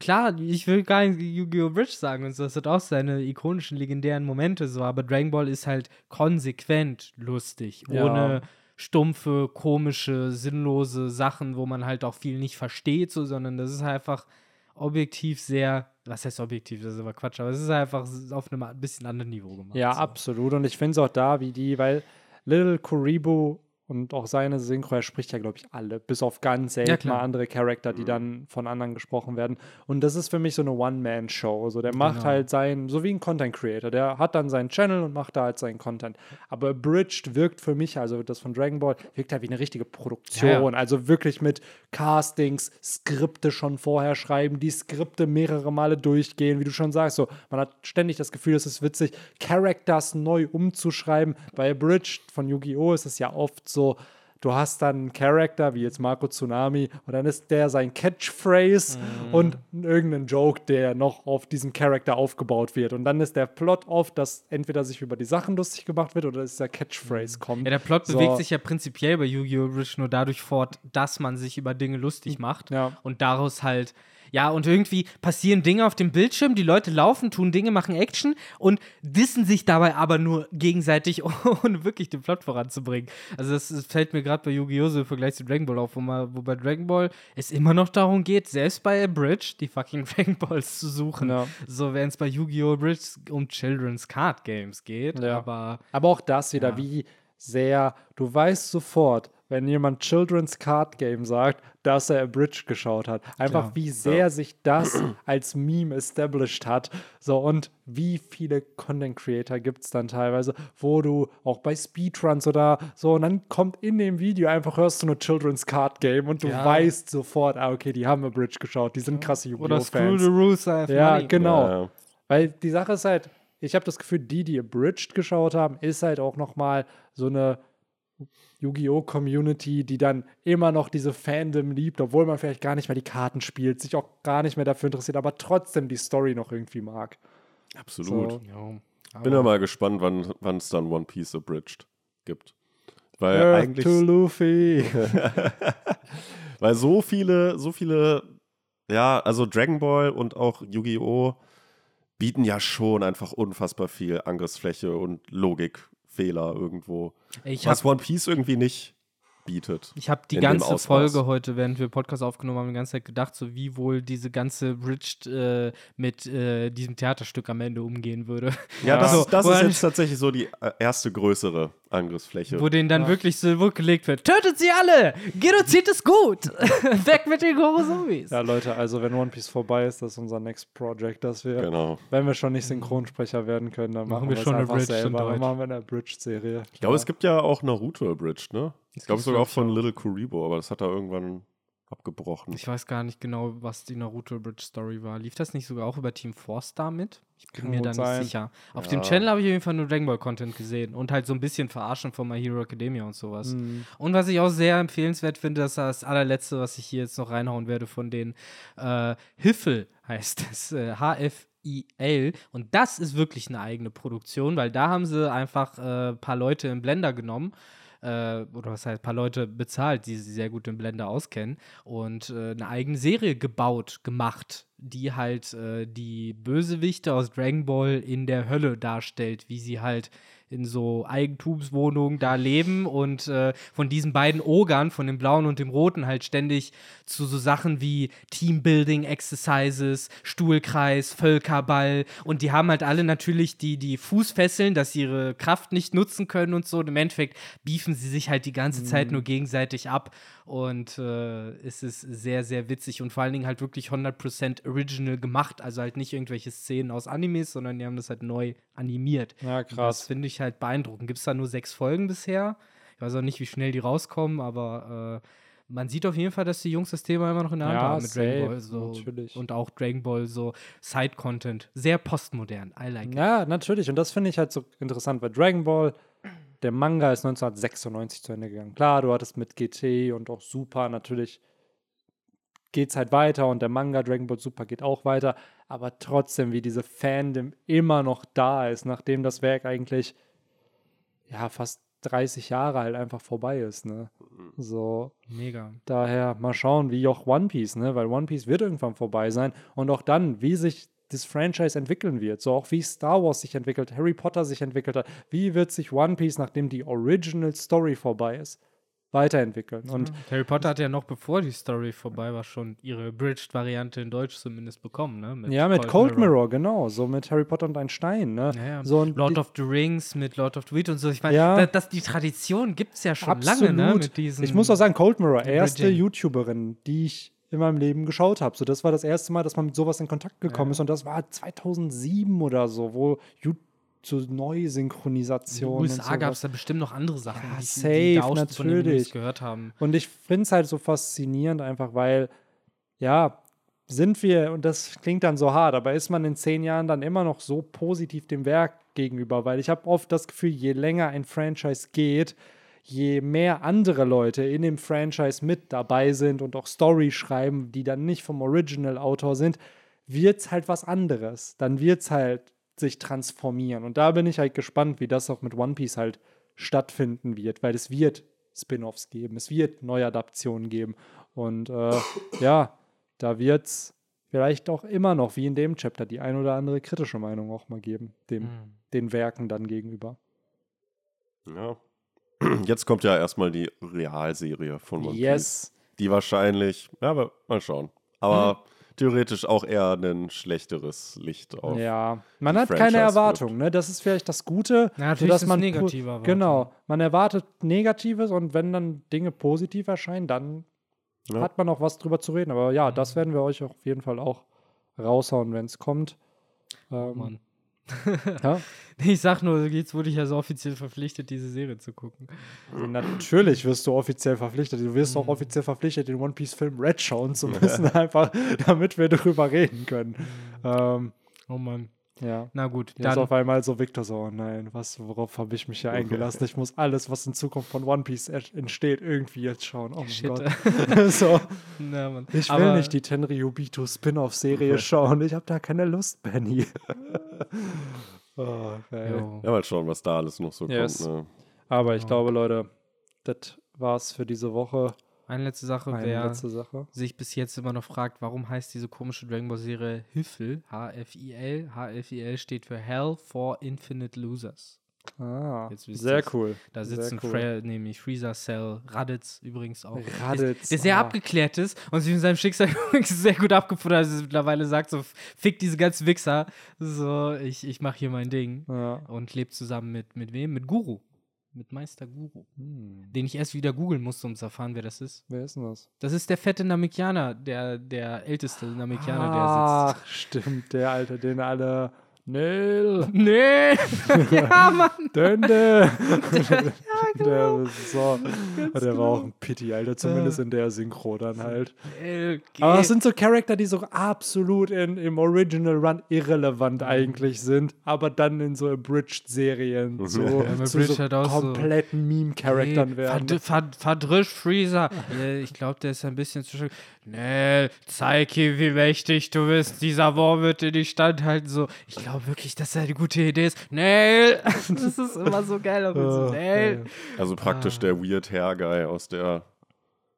klar, ich will gar nicht Yu-Gi-Oh! Bridge sagen und so, das hat auch seine ikonischen, legendären Momente so, aber Dragon Ball ist halt konsequent lustig, Ja. ohne stumpfe, komische, sinnlose Sachen, wo man halt auch viel nicht versteht, so, sondern das ist einfach objektiv sehr, was heißt objektiv, das ist aber Quatsch, aber es ist einfach auf einem ein bisschen anderen Niveau gemacht. Ja, so. absolut. Und ich finde es auch da, wie die, weil Little Kuribo und auch seine Synchro, er spricht ja, glaube ich, alle, bis auf ganz selten klar. mal andere Charakter, die dann von anderen gesprochen werden. Und das ist für mich so eine One-Man-Show. So, der macht Genau. halt sein, so wie ein Content-Creator, der hat dann seinen Channel und macht da halt seinen Content. Aber Bridged wirkt für mich, also das von Dragon Ball, wirkt halt wie eine richtige Produktion. Ja, ja. Also wirklich mit Castings, Skripte schon vorher schreiben, die Skripte mehrere Male durchgehen, wie du schon sagst. So, man hat ständig das Gefühl, es ist witzig, Characters neu umzuschreiben. Bei Bridge von Yu-Gi-Oh! ist es ja oft so, du hast dann einen Charakter, wie jetzt Marco Tsunami, und dann ist der sein Catchphrase und irgendein Joke, der noch auf diesem Charakter aufgebaut wird. Und dann ist der Plot oft, dass entweder sich über die Sachen lustig gemacht wird oder dass der Catchphrase kommt. Ja, der Plot So. bewegt sich ja prinzipiell bei Yu-Gi-Oh! Bridge nur dadurch fort, dass man sich über Dinge lustig macht Ja. und daraus halt, ja, und irgendwie passieren Dinge auf dem Bildschirm, die Leute laufen, tun Dinge, machen Action und dissen sich dabei aber nur gegenseitig, ohne wirklich den Plot voranzubringen. Also das, das fällt mir gerade bei Yu-Gi-Oh! so im Vergleich zu Dragon Ball auf, wo, man, wo bei Dragon Ball es immer noch darum geht, selbst bei A Bridge die fucking Dragon Balls zu suchen. Ja. So, wenn es bei Yu-Gi-Oh! Bridge um Children's Card Games geht, Ja. aber Aber auch das wieder, Ja. wie sehr, du weißt sofort, wenn jemand Children's Card Game sagt, dass er Abridged geschaut hat. Einfach Klar. wie sehr sich das als Meme established hat. So, und wie viele Content Creator gibt es dann teilweise, wo du auch bei Speedruns oder so, und dann kommt in dem Video einfach, hörst du nur Children's Card Game und du Ja. weißt sofort, ah, okay, die haben Abridged geschaut, die sind krasse Oder Screw the Yu-Gi-Oh! Rules. I have Ja, money. genau. Ja, ja. Weil die Sache ist halt, ich habe das Gefühl, die, die Abridged geschaut haben, ist halt auch nochmal so eine Yu-Gi-Oh! Community, die dann immer noch diese Fandom liebt, obwohl man vielleicht gar nicht mehr die Karten spielt, sich auch gar nicht mehr dafür interessiert, aber trotzdem die Story noch irgendwie mag. Absolut. So. Ja. Bin ja mal gespannt, wann es dann One Piece Abridged gibt. Weil Earth eigentlich, to Luffy. weil so viele, so viele, ja, also Dragon Ball und auch Yu-Gi-Oh! bieten ja schon einfach unfassbar viel Angriffsfläche und Logikfehler irgendwo. Ich was One Piece irgendwie nicht bietet. Ich habe die ganze. Folge heute, während wir Podcast aufgenommen haben, die ganze Zeit gedacht, so wie wohl diese ganze Bridged äh, mit äh, diesem Theaterstück am Ende umgehen würde. Ja, das, das ist jetzt tatsächlich so die äh, erste größere Angriffsfläche. Wo denen dann wirklich so gelegt wird: Tötet sie alle! Genozid ist gut! Weg mit den Gorosomis! ja, Leute, also wenn One Piece vorbei ist, das ist unser Next Project, dass wir, Genau. wenn wir schon nicht Synchronsprecher werden können, dann machen, Machen wir wir schon in selber. Dann machen wir eine Abridged-Serie. Ich glaube, es gibt ja auch Naruto Abridged, ne? Ich glaube sogar auch von Little Kuribo, aber das hat er irgendwann abgebrochen. Ich weiß gar nicht genau, was die Naruto Bridge Story war. Lief das nicht sogar auch über Team Four Star mit? Ich bin Kann mir da nicht sein. sicher. Auf Ja. dem Channel habe ich auf jeden Fall nur Dragon Ball Content gesehen und halt so ein bisschen Verarschen von My Hero Academia und sowas. Mhm. Und was ich auch sehr empfehlenswert finde, das ist das allerletzte, was ich hier jetzt noch reinhauen werde von den äh, Hiffel heißt es. Äh, HFIL. Und das ist wirklich eine eigene Produktion, weil da haben sie einfach ein äh, paar Leute im Blender genommen. Äh, oder was heißt, ein paar Leute bezahlt, die sich sehr gut im Blender auskennen und äh, eine eigene Serie gebaut, gemacht, die halt äh, die Bösewichte aus Dragon Ball in der Hölle darstellt, wie sie halt in so Eigentumswohnungen da leben und äh, von diesen beiden Ogern, von dem blauen und dem roten, halt ständig zu so Sachen wie Teambuilding Exercises, Stuhlkreis, Völkerball. Und die haben halt alle natürlich die, die Fußfesseln, dass sie ihre Kraft nicht nutzen können und so. Und Im Endeffekt beefen sie sich halt die ganze Zeit nur gegenseitig ab. Und äh, es ist sehr, sehr witzig und vor allen Dingen halt wirklich 100% original gemacht, also halt nicht irgendwelche Szenen aus Animes, sondern die haben das halt neu animiert. Ja, Und Das krass. finde ich halt beeindruckend. Gibt es da nur sechs Folgen bisher? Ich weiß auch nicht, wie schnell die rauskommen, aber äh, man sieht auf jeden Fall, dass die Jungs das Thema immer noch in der Hand Ja, haben mit Dragon safe, Ball. So. natürlich. Und auch Dragon Ball, so Side-Content. Sehr postmodern. I like it. Ja, natürlich. Und das finde ich halt so interessant, weil Dragon Ball, der Manga ist 1996 zu Ende gegangen. Klar, du hattest mit GT und auch Super natürlich geht es halt weiter und der Manga Dragon Ball Super geht auch weiter, aber trotzdem, wie diese Fandom immer noch da ist, nachdem das Werk eigentlich ja fast 30 Jahre halt einfach vorbei ist, ne? So, Mega. Daher mal schauen, wie auch One Piece, ne? Weil One Piece wird irgendwann vorbei sein. Und auch dann, wie sich das Franchise entwickeln wird. So auch wie Star Wars sich entwickelt, Harry Potter sich entwickelt hat. Wie wird sich One Piece, nachdem die Original Story vorbei ist, weiterentwickeln? Und Harry Potter hat ja noch bevor die Story vorbei war, schon ihre Abridged-Variante in Deutsch zumindest bekommen, ne? ja, mit Cold Mirror. genau. So mit Harry Potter und ein Stein, ne? Ja, ja. So, und Lord of the Rings mit Lord of the Weed und so. Ich meine, Ja. da, das, die Tradition gibt es ja schon Absolut. lange, ne? Mit ich muss auch sagen, Cold Mirror, erste Bridging. YouTuberin, die ich in meinem Leben geschaut habe. So, das war das erste Mal, dass man mit sowas in Kontakt gekommen ist. Und das war 2007 oder so, wo YouTube zu in den Neusynchronisation. USA gab es da bestimmt noch andere Sachen, Ja, die, safe, die da natürlich. gehört haben. Und ich finde es halt so faszinierend, einfach weil, ja, sind wir, und das klingt dann so hart, aber ist man in zehn Jahren dann immer noch so positiv dem Werk gegenüber? Weil ich habe oft das Gefühl, je länger ein Franchise geht, je mehr andere Leute in dem Franchise mit dabei sind und auch Story schreiben, die dann nicht vom Original-Autor sind, wird es halt was anderes. Dann wird es halt sich transformieren. Und da bin ich halt gespannt, wie das auch mit One Piece halt stattfinden wird, weil es wird Spin-offs geben, es wird Neuadaptionen geben. Und äh, ja, da wird es vielleicht auch immer noch, wie in dem Chapter, die ein oder andere kritische Meinung auch mal geben, dem, Mhm. den Werken dann gegenüber. Ja. Jetzt kommt ja erstmal die Realserie von One Piece. Yes. Die wahrscheinlich, ja, aber mal schauen. Aber theoretisch auch eher ein schlechteres Licht auf. Ja, man die hat keine Franchise Erwartung, ne? Das ist vielleicht das Gute, Ja, natürlich sodass ist man negative pu- Erwartung. Genau, man erwartet Negatives und wenn dann Dinge positiv erscheinen, dann Ja. hat man auch was drüber zu reden. Aber ja, das werden wir euch auf jeden Fall auch raushauen, wenn es kommt. Ähm, Mann. Ja? Ich sag nur, jetzt wurde ich ja so offiziell verpflichtet, diese Serie zu gucken. Natürlich wirst du offiziell verpflichtet. Du wirst auch offiziell verpflichtet, den One Piece Film Red schauen zu müssen, einfach damit wir darüber reden können. Ähm, Oh Mann. Ja. Na gut, Jetzt dann. auf einmal so Victor so, oh nein, was, worauf habe ich mich hier eingelassen? Ich muss alles, was in Zukunft von One Piece entsteht, irgendwie jetzt schauen. Oh mein Shit. Gott. so, Na, Mann. ich will Aber- nicht die Tenryubito Spin-off-Serie schauen. Ich habe da keine Lust, Benny. oh, geil. Ja, mal schauen, was da alles noch so Yes. kommt. Ne? Aber ich Ja. glaube, Leute, das war's für diese Woche. Eine letzte Sache, Eine wer letzte Sache. sich bis jetzt immer noch fragt, warum heißt diese komische Dragon Ball Serie Hifil, H-F-I-L. H-F-I-L steht für Hell for Infinite Losers. Ah, sehr ihr's. cool. Da sitzen cool. Fre nämlich Freezer, Cell, Raditz übrigens auch. Raditz, Der sehr ah. abgeklärt ist und sich in seinem Schicksal sehr gut abgefunden hat. Also mittlerweile sagt so, fick diese ganzen Wichser. So, ich, ich mache hier mein Ding. Ja. Und lebt zusammen mit, mit wem? Mit Guru. Mit Meister Guru. Hm. Den ich erst wieder googeln musste, um zu erfahren, wer das ist. Wer ist denn das? Das ist der fette Namekianer, der, der älteste Namekianer, Ach, stimmt, der Alte, den alle. Sitzt. Nee! ja, Mann! Dönde. genau. Der, so, der war auch ein Pity, Alter, zumindest in der Synchro dann halt. Äh, Aber es sind so Charakter, die so absolut in, im Original Run irrelevant Mhm. eigentlich sind, aber dann in so Abridged-Serien so, Ja, zu so auch so- kompletten Meme-Charaktern Nee, werden. verd verd verdrisch Freezer. ja, ich glaube, der ist ein bisschen zu schön. Nee, zeig ihm, wie mächtig du bist. Dieser Wurm wird dir nicht standhalten. So, ich glaube wirklich, dass er eine gute Idee ist. Nee, das ist immer so geil. auch mit so, nee. ey. Also praktisch Ah. der Weird Hair Guy aus der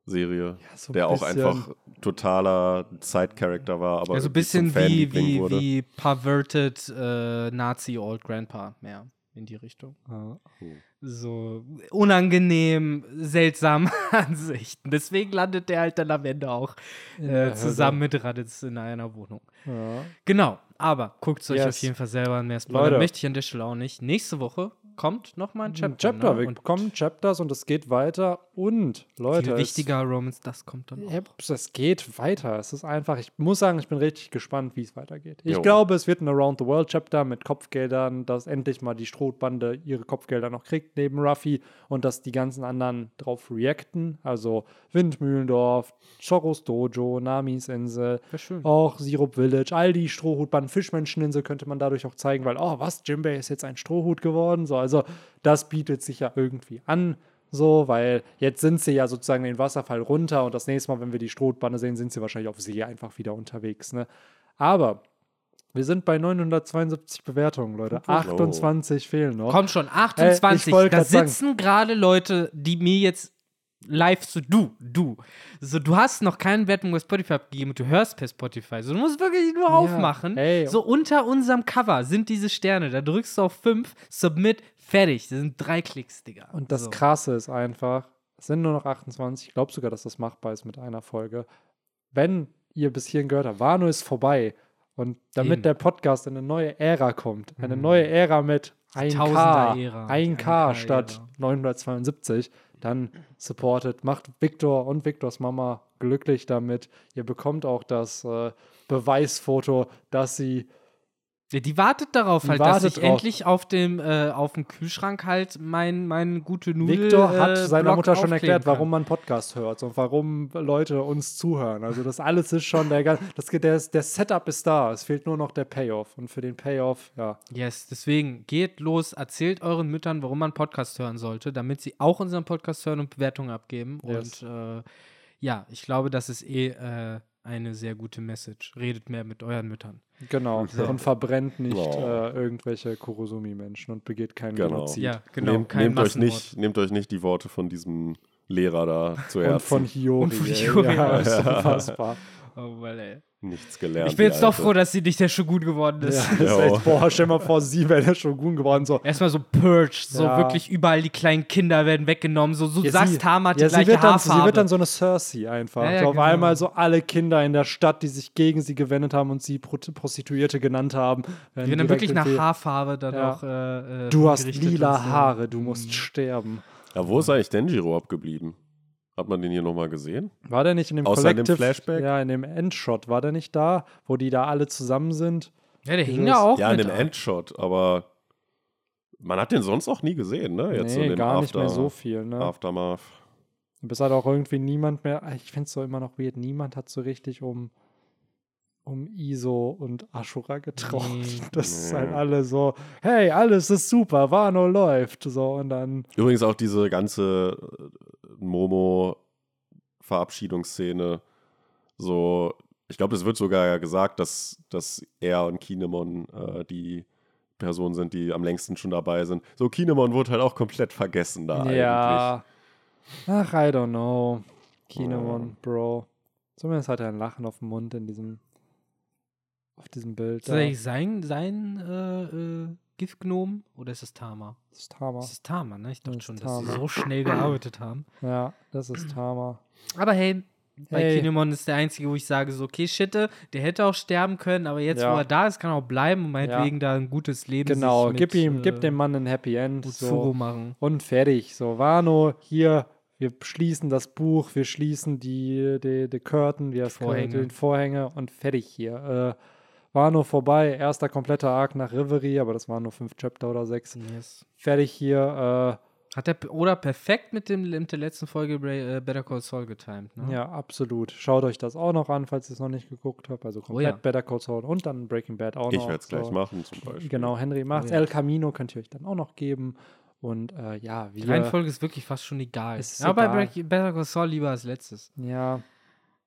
Serie, so ein der auch bisschen. einfach totaler Side-Character war, aber Ja, so ein bisschen wie, wie, wurde. wie perverted äh, Nazi Old Grandpa. Mehr in die Richtung. Ja. So unangenehm, seltsame Ansichten. Deswegen landet der halt dann am Ende auch äh, zusammen mit Raditz in einer Wohnung. Ja. Genau, aber guckt es euch Yes. auf jeden Fall selber an. Mehr Spoiler möchte ich an der Stelle auch nicht. Nächste Woche kommt nochmal ein Chapter. Ein Chapter, ne? wir Und bekommen Chapters und es geht weiter. Und, Leute, viel wichtiger Romans, das kommt dann auch. Es geht weiter. Es ist einfach, ich muss sagen, ich bin richtig gespannt, wie es weitergeht. Ich Jo. glaube, es wird ein Around the World Chapter mit Kopfgeldern, dass endlich mal die Strohbande ihre Kopfgelder noch kriegt neben Ruffy und dass die ganzen anderen drauf reacten. Also Windmühlendorf, Choros Dojo, Namis Insel, auch Sirup Village, all die Strohhutbanden, Fischmenscheninsel könnte man dadurch auch zeigen, weil, oh, was, Jimbei ist jetzt ein Strohhut geworden. So, also das bietet sich ja irgendwie an. So, weil jetzt sind sie ja sozusagen den Wasserfall runter und das nächste Mal, wenn wir die Strohbande sehen, sind sie wahrscheinlich auf See einfach wieder unterwegs. Ne? Aber wir sind bei 972 Bewertungen, Leute. 28 fehlen noch. Kommt schon, Äh, 28. ich wollte da sitzen gerade Leute, die mir jetzt live so, du, du. So, du hast noch keine Wertung bei Spotify abgegeben und du hörst per Spotify. So, du musst wirklich nur aufmachen. ey. So, unter unserem Cover sind diese Sterne. Da drückst du auf 5, Submit, fertig. Das sind drei Klicks, Digga. Und das so. Krasse ist einfach, es sind nur noch 28. Ich glaube sogar, dass das machbar ist mit einer Folge. Wenn ihr bis hierhin gehört habt, Wano ist vorbei. Und damit Eben. Mhm. der Podcast in eine neue Ära kommt, eine neue Ära mit 1K, Tausender-Ära. 1K 1K statt Ära. 972, dann supportet, macht Victor und Victors Mama glücklich damit. Ihr bekommt auch das äh, Beweisfoto, dass sie die wartet darauf Die halt, dass wartet ich drauf. endlich auf dem, äh, auf dem Kühlschrank halt mein, mein gute Nudel Victor hat äh, seiner Block Mutter schon erklärt, kann. warum man Podcast hört und warum Leute uns zuhören. Also das alles ist schon der das der, der Setup ist da. Es fehlt nur noch der Payoff und für den Payoff, ja. Yes, deswegen geht los, erzählt euren Müttern, warum man Podcast hören sollte, damit sie auch unseren Podcast hören und Bewertungen abgeben. Yes. Und äh, ja, ich glaube, das ist eh äh, eine sehr gute Message. Redet mehr mit euren Müttern. Genau. Und verbrennt nicht Oh. äh, irgendwelche Kurosumi-Menschen und begeht keinen Genau. Genozid. Ja, genau. nehmt, kein nehmt, euch nicht, nehmt euch nicht die Worte von diesem Lehrer da zu Und Herzen. von Hiyori. Und von ey. Hiyori, Ja, ja. ist unfassbar. Oh, Mann, ey. Nichts gelernt. Ich bin jetzt die doch froh, dass sie nicht der Shogun geworden Ja, ist. das ist Ja. echt, boah, stell mal vor, sie wäre der Shogun geworden. So. Erstmal so purged, so Ja. wirklich überall die kleinen Kinder werden weggenommen. So, so Ja, sagst sie- Tama hat die ja, sie gleiche wird, dann, Haarfarbe. sie wird dann so eine Cersei einfach. Ja, ja, so auf genau. einmal so alle Kinder in der Stadt, die sich gegen sie gewendet haben und sie Pro Prostituierte genannt haben. die werden dann wirklich nach Haarfarbe dann Ja. auch äh, äh, Du hast lila so. Haare, du musst Mhm. sterben. Ja, wo ist eigentlich Denjiro abgeblieben? Hat man den hier nochmal gesehen? War der nicht in dem Außer in dem Collective? Flashback? Ja, in dem Endshot. War der nicht da, wo die da alle zusammen sind? Ja, der hing da auch ja, in mit dem ab. Endshot, aber man hat den sonst auch nie gesehen, ne? Jetzt so in nee, dem gar After, nicht mehr so viel. Ne? Aftermath. Bis halt auch irgendwie niemand mehr, ich finde es so immer noch weird, niemand hat so richtig um, um Iso und Ashura getraut. Nee. Das ist Nee. halt alle so, hey, alles ist super, Wano läuft. So, und dann, Übrigens auch diese ganze Momo-Verabschiedungsszene. So, ich glaube, es wird sogar gesagt, dass, dass er und Kinemon äh, die Personen sind, die am längsten schon dabei sind. So, Kinemon wurde halt auch komplett vergessen da eigentlich. ja. Ach, I don't know. Kinemon, Bro. Zumindest hat er ein Lachen auf dem Mund in diesem, auf diesem Bild. Ist das da. eigentlich sein, sein äh, äh, Giftgnom oder ist es Tama? Das ist Tama. Das ist Tama, ne? Ich dachte Das schon, ist dass sie Tama. so schnell gearbeitet haben. Ja, das ist Tama. Aber hey, bei Hey. Kinemon ist der einzige, wo ich sage, so, okay, Shitte, der hätte auch sterben können, aber jetzt, Ja. wo er da ist, kann er auch bleiben und meinetwegen da ein gutes Leben Genau, mit, gib ihm, äh, gib dem Mann ein Happy End. So. machen. Und fertig. So, Wano, hier, wir schließen das Buch, wir schließen die, die, die Curtain, wir Vorhänge. den Vorhänge und fertig hier. Äh, Wano vorbei, erster kompletter Arc nach Reverie, aber das waren nur fünf Chapter oder sechs. Yes. Fertig hier. Hat er oder perfekt mit dem mit der letzten Folge Bra- äh, Better Call Saul getimed, Äh, ne? ja, absolut. Schaut euch das auch noch an, falls ihr es noch nicht geguckt habt. Also komplett ja. Better Call Saul und dann Breaking Bad auch Ich noch. werde es gleich so. machen, zum Beispiel. Genau, Henry macht's. Oh ja. El Camino könnt ihr euch dann auch noch geben. Und äh, ja, Die wir. Reihenfolge ist wirklich fast schon egal. Ist aber bei egal. Better Call Saul lieber als letztes. Ja,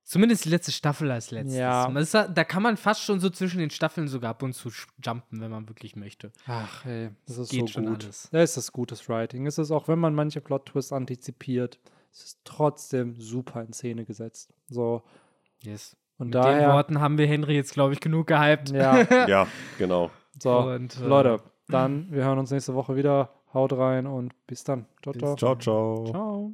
Zumindest die letzte Staffel als letztes. Ja. Ist da, kann man fast schon so zwischen den Staffeln sogar ab und zu jumpen, wenn man wirklich möchte. Ach, ey, das ist geht so schon gut. alles. Da ist das gutes Writing. Es ist auch, wenn man manche Plot-Twists antizipiert, es ist trotzdem super in Szene gesetzt. So, Yes. und Mit den daher. Worten haben wir Henry jetzt, glaube ich, genug gehypt. Ja, Ja, genau. so, Und, äh, Leute, dann, wir hören uns nächste Woche wieder. Haut rein und bis dann. Ciao, Bis ciao. Ciao, ciao. Ciao.